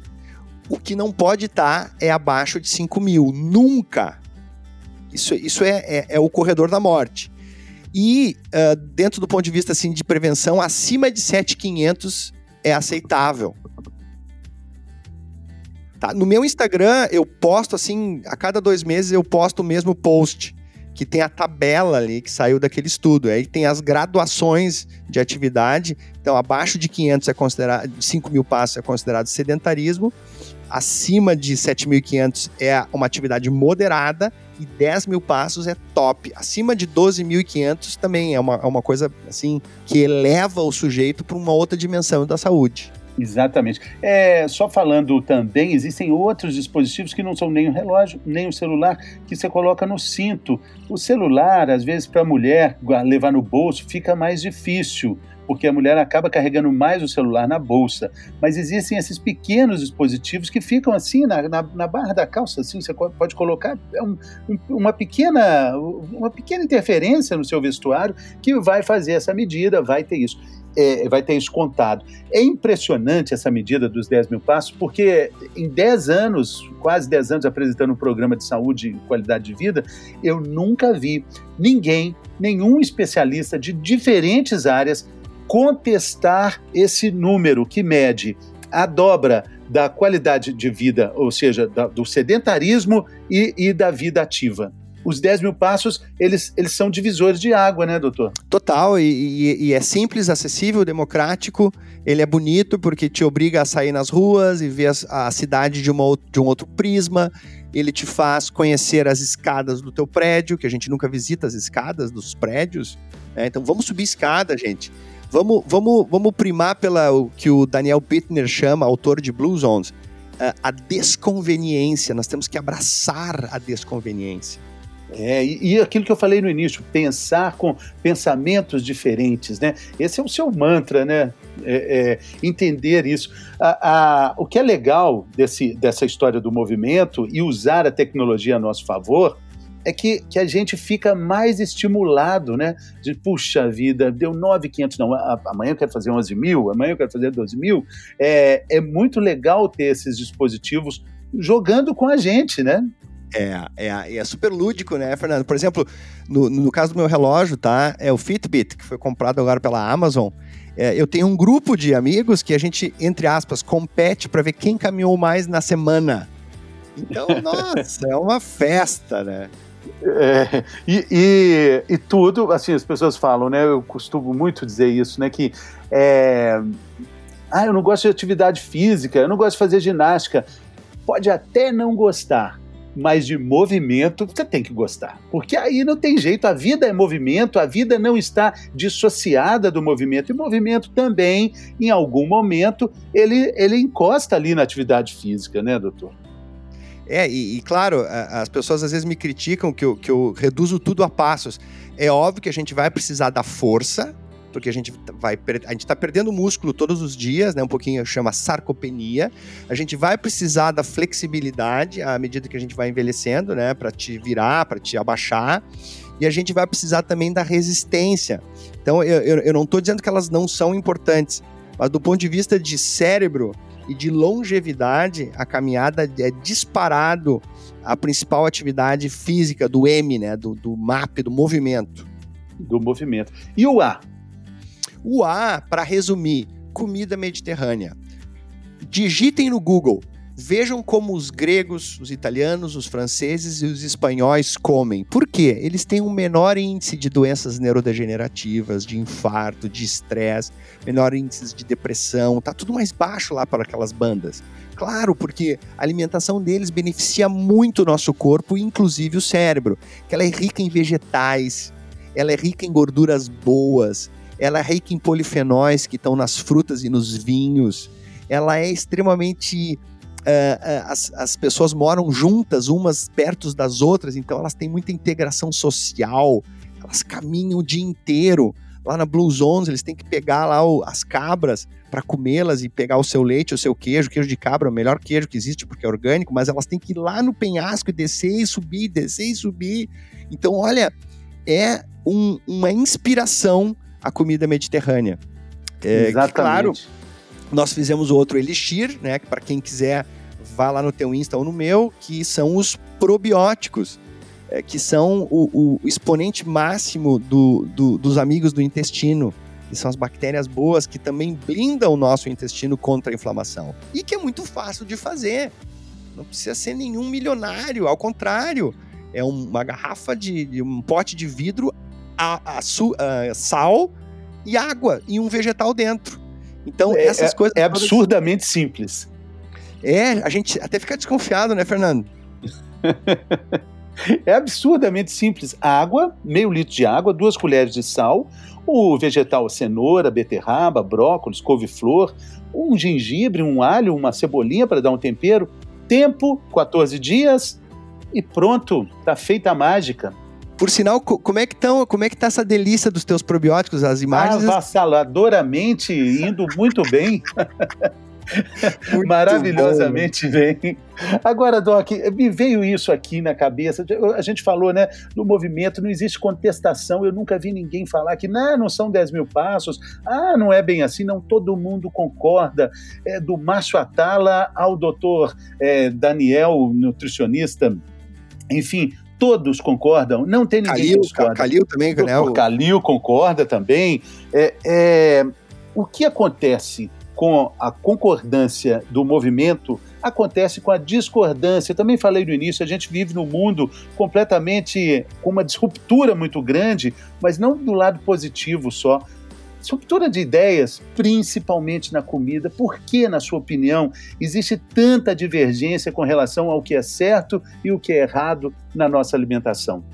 S2: O que não pode estar tá é abaixo de 5 mil. Nunca! Isso, isso é, é, é o corredor da morte. E uh, dentro do ponto de vista assim, de prevenção, acima de 7,500 é aceitável. Tá? No meu Instagram, eu posto assim, a cada dois meses eu posto o mesmo post que tem a tabela ali que saiu daquele estudo. Aí tem as graduações de atividade. Então, abaixo de 500 é considerado, 5 mil passos é considerado sedentarismo. Acima de 7.500 é uma atividade moderada e 10 mil passos é top. Acima de 12.500 também é uma, é uma coisa assim que eleva o sujeito para uma outra dimensão da saúde.
S1: Exatamente. É, só falando também, existem outros dispositivos que não são nem o relógio, nem o celular, que você coloca no cinto. O celular, às vezes, para a mulher levar no bolso, fica mais difícil, porque a mulher acaba carregando mais o celular na bolsa. Mas existem esses pequenos dispositivos que ficam assim na, na, na barra da calça, assim, você pode colocar é um, um, uma, pequena, uma pequena interferência no seu vestuário que vai fazer essa medida, vai ter isso é, vai ter isso contado. É impressionante essa medida dos 10 mil passos, porque em 10 anos, quase 10 anos apresentando um programa de saúde e qualidade de vida, eu nunca vi ninguém, nenhum especialista de diferentes áreas contestar esse número que mede a dobra da qualidade de vida, ou seja, da, do sedentarismo e, e da vida ativa os 10 mil passos, eles, eles são divisores de água, né, doutor?
S2: Total, e, e, e, é simples, acessível, democrático, ele é bonito porque te obriga a sair nas ruas e ver a, a cidade de, uma, de um outro prisma, ele te faz conhecer as escadas do teu prédio, que a gente nunca visita as escadas dos prédios, né? então vamos subir escada, gente. Vamos, vamos, vamos primar pela o que o Daniel Bittner chama, autor de Blue Zones, a desconveniência. Nós temos que abraçar a desconveniência.
S1: É, e, e, aquilo que eu falei no início, pensar com pensamentos diferentes, né? Esse é o seu mantra, né? É, é, entender isso. A, a, o que é legal desse, dessa história do movimento e usar a tecnologia a nosso favor é que, que a gente fica mais estimulado, né? De, puxa vida, deu 9,500, não, amanhã eu quero fazer 11 mil, amanhã eu quero fazer 12 mil. É, é muito legal ter esses dispositivos jogando com a gente, né?
S2: É, é, é super lúdico, né, Fernando? Por exemplo, no, no caso do meu relógio, tá? É o Fitbit, que foi comprado agora pela Amazon. É, eu tenho um grupo de amigos que a gente, entre aspas, compete para ver quem caminhou mais na semana. Então, nossa, é uma festa, né?
S1: É, e, e, e, tudo, assim, as pessoas falam, né? Eu costumo muito dizer isso, né? Que é, ah, eu não gosto de atividade física, eu não gosto de fazer ginástica. Pode até não gostar, mas de movimento você tem que gostar. Porque aí não tem jeito, a vida é movimento, a vida não está dissociada do movimento. E movimento também, em algum momento, ele, ele encosta ali na atividade física, né, doutor?
S2: É, e, e, claro, as pessoas às vezes me criticam que eu, que eu reduzo tudo a passos. É óbvio que a gente vai precisar da força, porque a gente vai a gente está perdendo músculo todos os dias, né? Um pouquinho chama sarcopenia. A gente vai precisar da flexibilidade à medida que a gente vai envelhecendo, né? Para te virar, para te abaixar. E a gente vai precisar também da resistência. Então, eu, eu, eu não estou dizendo que elas não são importantes, mas do ponto de vista de cérebro e de longevidade, a caminhada é disparado a principal atividade física do M, né? Do, do MAP, do movimento.
S1: Do movimento. E o A?
S2: O A, para resumir, comida mediterrânea. Digitem no Google. Vejam como os gregos, os italianos, os franceses e os espanhóis comem. Por quê? Eles têm um menor índice de doenças neurodegenerativas, de infarto, de estresse, menor índice de depressão, tá tudo mais baixo lá para aquelas bandas. Claro, porque a alimentação deles beneficia muito o nosso corpo, inclusive o cérebro, que ela é rica em vegetais, ela é rica em gorduras boas, ela é rica em polifenóis que estão nas frutas e nos vinhos. Ela é extremamente. Uh, uh, as, as pessoas moram juntas, umas perto das outras, então elas têm muita integração social, elas caminham o dia inteiro. Lá na Blue Zones, eles têm que pegar lá o, as cabras para comê-las e pegar o seu leite, o seu queijo. Queijo de cabra é o melhor queijo que existe porque é orgânico, mas elas têm que ir lá no penhasco e descer e subir, descer e subir. Então, olha, é um, uma inspiração a comida mediterrânea.
S1: É, Exatamente. Que, claro,
S2: nós fizemos outro Elixir, né? Que para quem quiser, vá lá no teu Insta ou no meu, que são os probióticos, é, que são o, o exponente máximo do, do, dos amigos do intestino. Que são as bactérias boas que também blindam o nosso intestino contra a inflamação. E que é muito fácil de fazer. Não precisa ser nenhum milionário, ao contrário. É uma garrafa de, de um pote de vidro a, a, a, sal e água e um vegetal dentro. Então,
S1: é,
S2: essas
S1: é,
S2: coisas.
S1: É absurdamente simples.
S2: É, a gente até fica desconfiado, né, Fernando?
S1: é absurdamente simples. Água, meio litro de água, duas colheres de sal, o vegetal cenoura, beterraba, brócolis, couve-flor, um gengibre, um alho, uma cebolinha para dar um tempero. Tempo, 14 dias e pronto, tá feita a mágica.
S2: Por sinal, como é que estão, como é que tá essa delícia dos teus probióticos, as imagens?
S1: Avassaladoramente, indo muito bem. Muito Maravilhosamente bom. bem. Agora, Doc, me veio isso aqui na cabeça. A gente falou, né, no movimento, não existe contestação. Eu nunca vi ninguém falar que não, não são 10 mil passos. Ah, não é bem assim. Não, todo mundo concorda. É, do Márcio Atala ao doutor é, Daniel, nutricionista. Enfim, todos concordam, não tem ninguém
S2: Calil, que discorda. Calil também,
S1: né? O Calil concorda também. É, é, o que acontece com a concordância do movimento acontece com a discordância. também falei no início, a gente vive num mundo completamente com uma disruptura muito grande, mas não do lado positivo só. Ruptura de ideias, principalmente na comida. Por que, na sua opinião, existe tanta divergência com relação ao que é certo e o que é errado na nossa alimentação?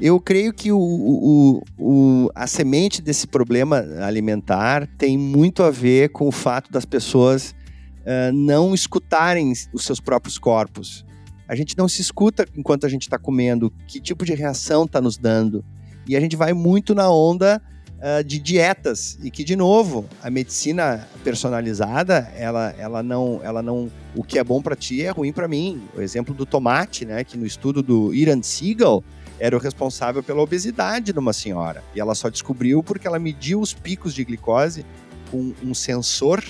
S2: Eu creio que o, o, o, a semente desse problema alimentar tem muito a ver com o fato das pessoas uh, não escutarem os seus próprios corpos. A gente não se escuta enquanto a gente está comendo, que tipo de reação está nos dando. E a gente vai muito na onda uh, de dietas. E que de novo a medicina personalizada ela, ela não ela não o que é bom para ti é ruim para mim. O exemplo do tomate né que no estudo do Iran Siegel era o responsável pela obesidade de uma senhora. E ela só descobriu porque ela mediu os picos de glicose com um sensor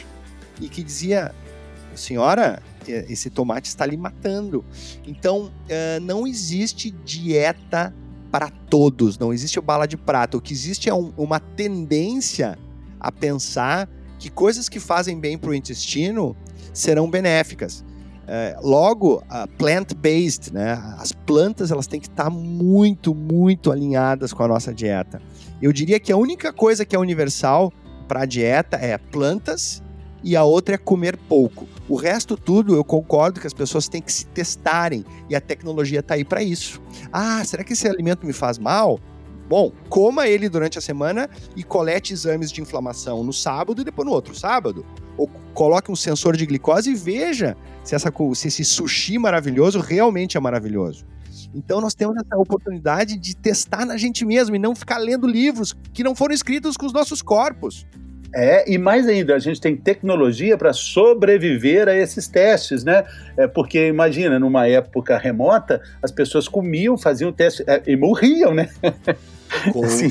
S2: e que dizia senhora esse tomate está lhe matando. Então uh, não existe dieta para todos, não existe o bala de prata. O que existe é um, uma tendência a pensar que coisas que fazem bem para o intestino serão benéficas. É, logo, plant-based, né? As plantas elas têm que estar muito, muito alinhadas com a nossa dieta. Eu diria que a única coisa que é universal para a dieta é plantas e a outra é comer pouco. O resto tudo eu concordo que as pessoas têm que se testarem e a tecnologia está aí para isso. Ah, será que esse alimento me faz mal? Bom, coma ele durante a semana e colete exames de inflamação no sábado e depois no outro sábado. ou coloque um sensor de glicose e veja se, essa, se esse sushi maravilhoso realmente é maravilhoso. Então nós temos essa oportunidade de testar na gente mesmo e não ficar lendo livros que não foram escritos com os nossos corpos.
S1: É, e mais ainda, a gente tem tecnologia para sobreviver a esses testes, né? É, porque imagina, numa época remota, as pessoas comiam, faziam teste é, e morriam, né?
S2: Com assim,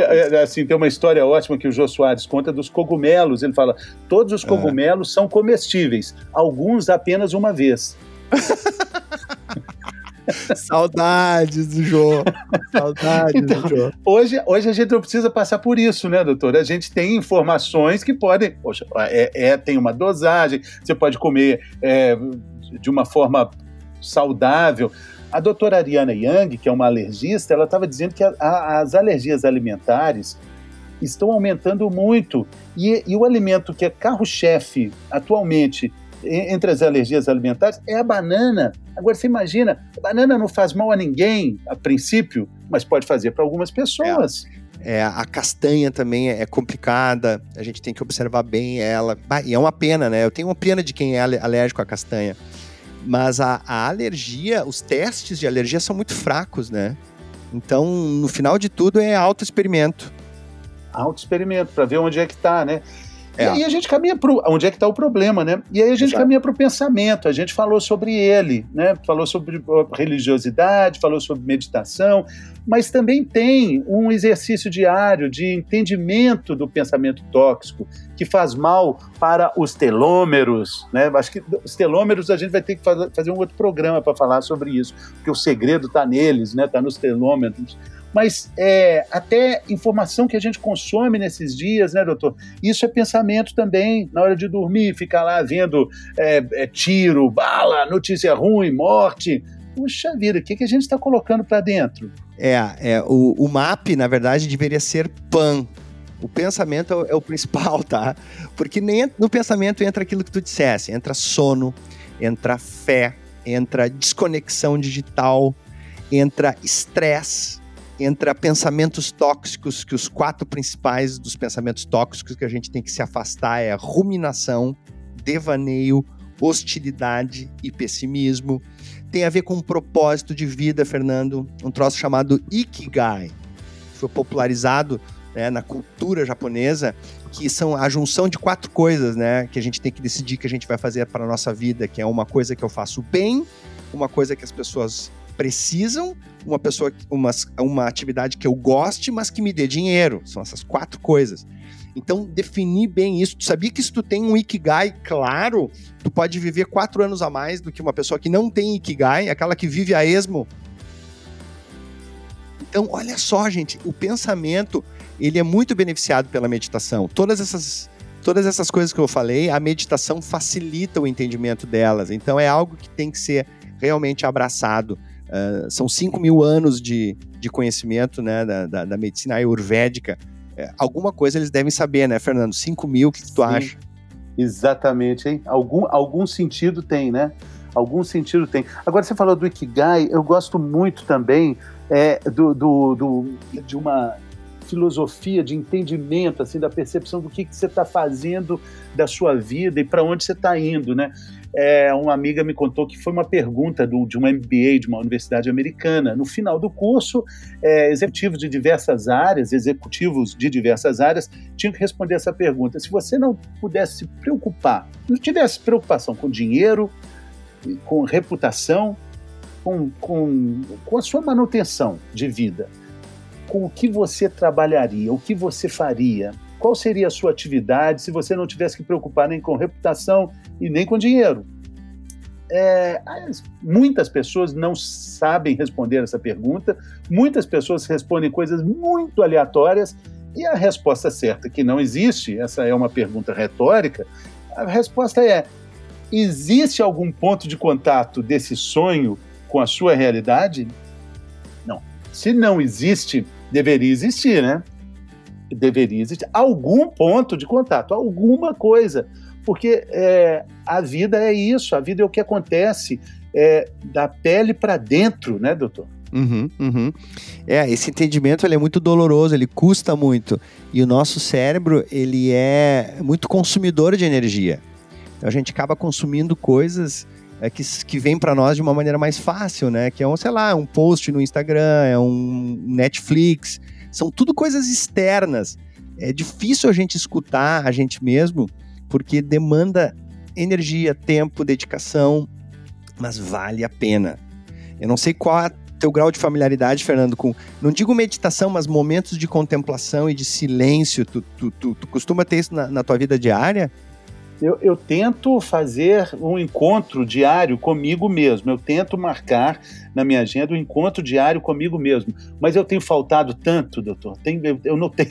S1: é, assim, tem uma história ótima que o Jô Soares conta dos cogumelos. Ele fala: todos os é. cogumelos são comestíveis, alguns apenas uma vez.
S2: Saudades do Jô. Saudades então, do Jô.
S1: Hoje, hoje a gente não precisa passar por isso, né, doutor? A gente tem informações que podem. Poxa, é, é tem uma dosagem, você pode comer é, de uma forma saudável. A doutora Ariana Young, que é uma alergista, ela estava dizendo que a, a, as alergias alimentares estão aumentando muito. E, e o alimento que é carro-chefe atualmente entre as alergias alimentares é a banana. Agora você imagina, a banana não faz mal a ninguém, a princípio, mas pode fazer para algumas pessoas.
S2: É. é. a castanha também é complicada, a gente tem que observar bem ela. e é uma pena, né? Eu tenho uma pena de quem é alérgico à castanha. Mas a, a alergia, os testes de alergia são muito fracos, né? Então, no final de tudo, é auto-experimento.
S1: Auto-experimento, para ver onde é que está, né? É. E aí a gente caminha para onde é que está o problema, né? E aí a gente Exato. caminha para o pensamento. A gente falou sobre ele, né? Falou sobre religiosidade, falou sobre meditação, mas também tem um exercício diário de entendimento do pensamento tóxico que faz mal para os telômeros, né? Acho que os telômeros a gente vai ter que fazer um outro programa para falar sobre isso, porque o segredo está neles, né? Está nos telômetros mas é, até informação que a gente consome nesses dias, né, doutor? Isso é pensamento também, na hora de dormir, ficar lá vendo é, é, tiro, bala, notícia ruim, morte. Puxa vida, o que, que a gente está colocando para dentro?
S2: É, é o, o MAP, na verdade, deveria ser PAN, o pensamento é o principal, tá? Porque nem no pensamento entra aquilo que tu dissesse, entra sono, entra fé, entra desconexão digital, entra estresse, entra pensamentos tóxicos, que os quatro principais dos pensamentos tóxicos que a gente tem que se afastar é ruminação, devaneio, hostilidade e pessimismo. Tem a ver com um propósito de vida, Fernando, um troço chamado Ikigai. Foi popularizado né, na cultura japonesa, que são a junção de quatro coisas, né, que a gente tem que decidir que a gente vai fazer para a nossa vida, que é uma coisa que eu faço bem, uma coisa que as pessoas precisam, uma pessoa, uma, uma atividade que eu goste, mas que me dê dinheiro. São essas quatro coisas. Então, definir bem isso. Tu sabia que se tu tem um Ikigai claro, tu pode viver quatro anos a mais do que uma pessoa que não tem Ikigai, aquela que vive a esmo. Então, olha só, gente, o pensamento, ele é muito beneficiado pela meditação. Todas essas todas essas coisas que eu falei, a meditação facilita o entendimento delas. Então, é algo que tem que ser realmente abraçado. Uh, são 5 mil anos de, de conhecimento né, da, da, da medicina ayurvédica. É, alguma coisa eles devem saber, né, Fernando? 5 mil, o que, que tu acha?
S1: Exatamente, hein? Algum, algum sentido tem, né? Algum sentido tem. Agora, você falou do Ikigai, eu gosto muito também é, do, do, do, de uma filosofia de entendimento, assim, da percepção do que, que você está fazendo da sua vida e para onde você está indo, né? É, uma amiga me contou que foi uma pergunta do, de um MBA de uma universidade americana. No final do curso, é, executivos de diversas áreas, executivos de diversas áreas, tinham que responder essa pergunta. Se você não pudesse se preocupar, não tivesse preocupação com dinheiro, com reputação, com, com, com a sua manutenção de vida, com o que você trabalharia, o que você faria, qual seria a sua atividade se você não tivesse que preocupar nem com reputação e nem com dinheiro. É, muitas pessoas não sabem responder essa pergunta, muitas pessoas respondem coisas muito aleatórias e a resposta certa, que não existe, essa é uma pergunta retórica, a resposta é: existe algum ponto de contato desse sonho com a sua realidade? Não. Se não existe, deveria existir, né? Deveria existir algum ponto de contato, alguma coisa. Porque é, a vida é isso, a vida é o que acontece é, da pele para dentro, né, doutor?
S2: Uhum, uhum. É, esse entendimento ele é muito doloroso, ele custa muito. E o nosso cérebro, ele é muito consumidor de energia. Então a gente acaba consumindo coisas é, que, que vêm para nós de uma maneira mais fácil, né? Que é um, sei lá, um post no Instagram, é um Netflix. São tudo coisas externas. É difícil a gente escutar a gente mesmo, porque demanda energia, tempo, dedicação, mas vale a pena. Eu não sei qual é teu grau de familiaridade, Fernando, com, não digo meditação, mas momentos de contemplação e de silêncio. Tu, tu, tu, tu costuma ter isso na, na tua vida diária?
S1: Eu, eu, tento fazer um encontro diário comigo mesmo. Eu tento marcar na minha agenda um encontro diário comigo mesmo. Mas eu tenho faltado tanto, doutor. Tem, eu, não tenho.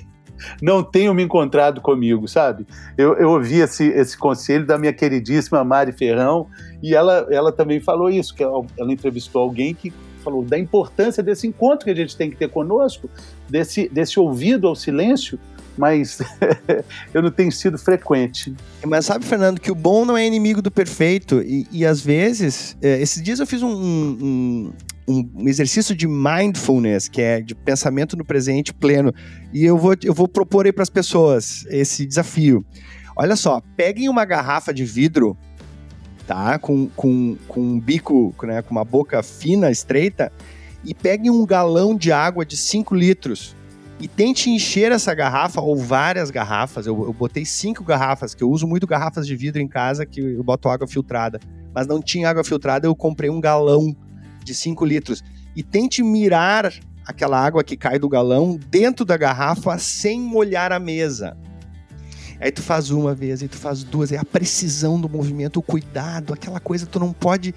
S1: Não tenho me encontrado comigo, sabe? Eu, eu ouvi esse, esse conselho da minha queridíssima Mari Ferrão e ela, ela também falou isso, que ela, ela entrevistou alguém que falou da importância desse encontro que a gente tem que ter conosco, desse, desse ouvido ao silêncio, mas eu não tenho sido frequente.
S2: Mas sabe, Fernando, que o bom não é inimigo do perfeito. E, e às vezes, é, esses dias eu fiz um, um, um, exercício de mindfulness, que é de pensamento no presente pleno. E eu vou, eu vou propor aí para as pessoas esse desafio. Olha só, peguem uma garrafa de vidro, tá? Com, com, com um bico, né? com uma boca fina, estreita, e peguem um galão de água de 5 litros e tente encher essa garrafa ou várias garrafas. Eu, eu, botei cinco garrafas, que eu uso muito garrafas de vidro em casa, que eu boto água filtrada. Mas não tinha água filtrada, eu comprei um galão de 5 litros. E tente mirar aquela água que cai do galão dentro da garrafa sem molhar a mesa. Aí tu faz uma vez, aí tu faz duas, é a precisão do movimento, o cuidado, aquela coisa tu não pode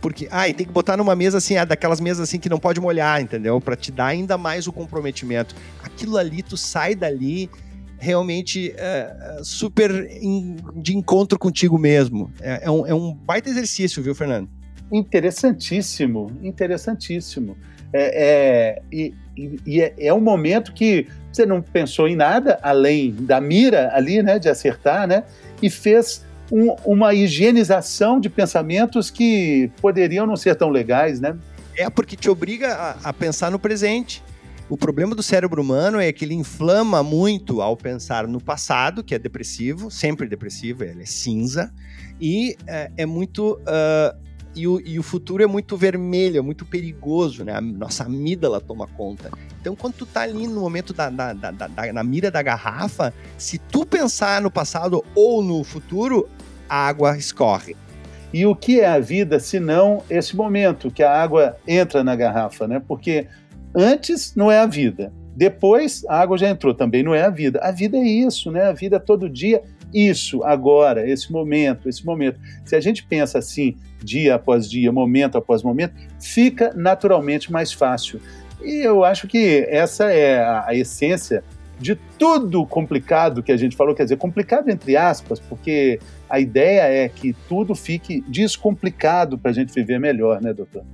S2: porque, ah, tem que botar numa mesa assim, ah, daquelas mesas assim que não pode molhar, entendeu? Para te dar ainda mais o comprometimento. Aquilo ali, tu sai dali realmente é, super in, de encontro contigo mesmo. É, é, um, é um baita exercício, viu, Fernando?
S1: Interessantíssimo, interessantíssimo. É, é, e, e é, é, um momento que você não pensou em nada além da mira ali, né, de acertar, né, e fez um, uma higienização de pensamentos que poderiam não ser tão legais, né?
S2: É porque te obriga a, a pensar no presente. O problema do cérebro humano é que ele inflama muito ao pensar no passado, que é depressivo, sempre depressivo, ele é cinza, e é, é muito. Uh, e, o, e o futuro é muito vermelho, é muito perigoso, né? A nossa amígdala toma conta. Então, quando tu tá ali no momento da, da, da, da, na mira da garrafa, se tu pensar no passado ou no futuro, a água escorre.
S1: E o que é a vida se não esse momento que a água entra na garrafa, né? Porque antes não é a vida, depois a água já entrou, também não é a vida. A vida é isso, né? A vida é todo dia isso, agora, esse momento, esse momento. Se a gente pensa assim, dia após dia, momento após momento, fica naturalmente mais fácil. E eu acho que essa é a, essência de tudo complicado que a gente falou, quer dizer, complicado entre aspas, porque a ideia é que tudo fique descomplicado para a gente viver melhor, né, doutor?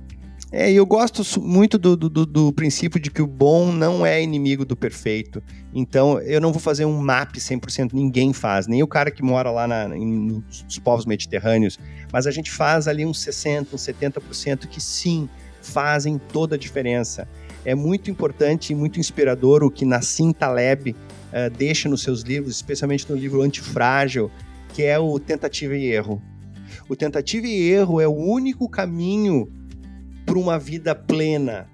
S2: É, eu gosto muito do, do, do, princípio de que o bom não é inimigo do perfeito. Então, eu não vou fazer um map 100%, ninguém faz, nem o cara que mora lá na, nos povos mediterrâneos, mas a gente faz ali uns 60%, uns 70% que sim, fazem toda a diferença. É muito importante e muito inspirador o que Nassim Taleb uh, deixa nos seus livros, especialmente no livro Antifrágil, que é o tentativa e erro. O tentativa e erro é o único caminho para uma vida plena,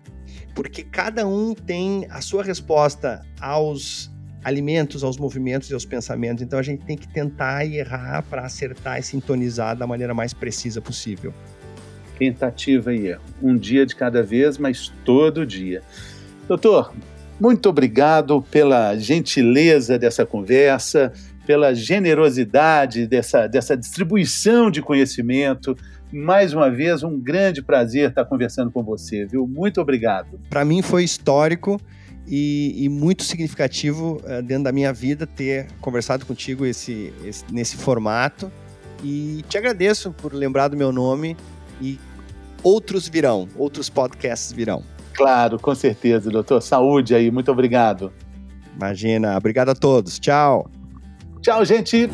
S2: porque cada um tem a sua resposta aos alimentos, aos movimentos e aos pensamentos. Então a gente tem que tentar e errar para acertar e sintonizar da maneira mais precisa possível.
S1: Tentativa e erro. Um dia de cada vez, mas todo dia. Doutor, muito obrigado pela gentileza dessa conversa, pela generosidade dessa, dessa distribuição de conhecimento mais uma vez, um grande prazer estar conversando com você, viu? Muito obrigado.
S2: Para mim foi histórico e, e muito significativo uh, dentro da minha vida ter conversado contigo esse, esse, nesse formato. E te agradeço por lembrar do meu nome e outros virão, outros podcasts virão.
S1: Claro, com certeza, doutor. Saúde aí, muito obrigado.
S2: Imagina, obrigado a todos. Tchau.
S1: Tchau, gente.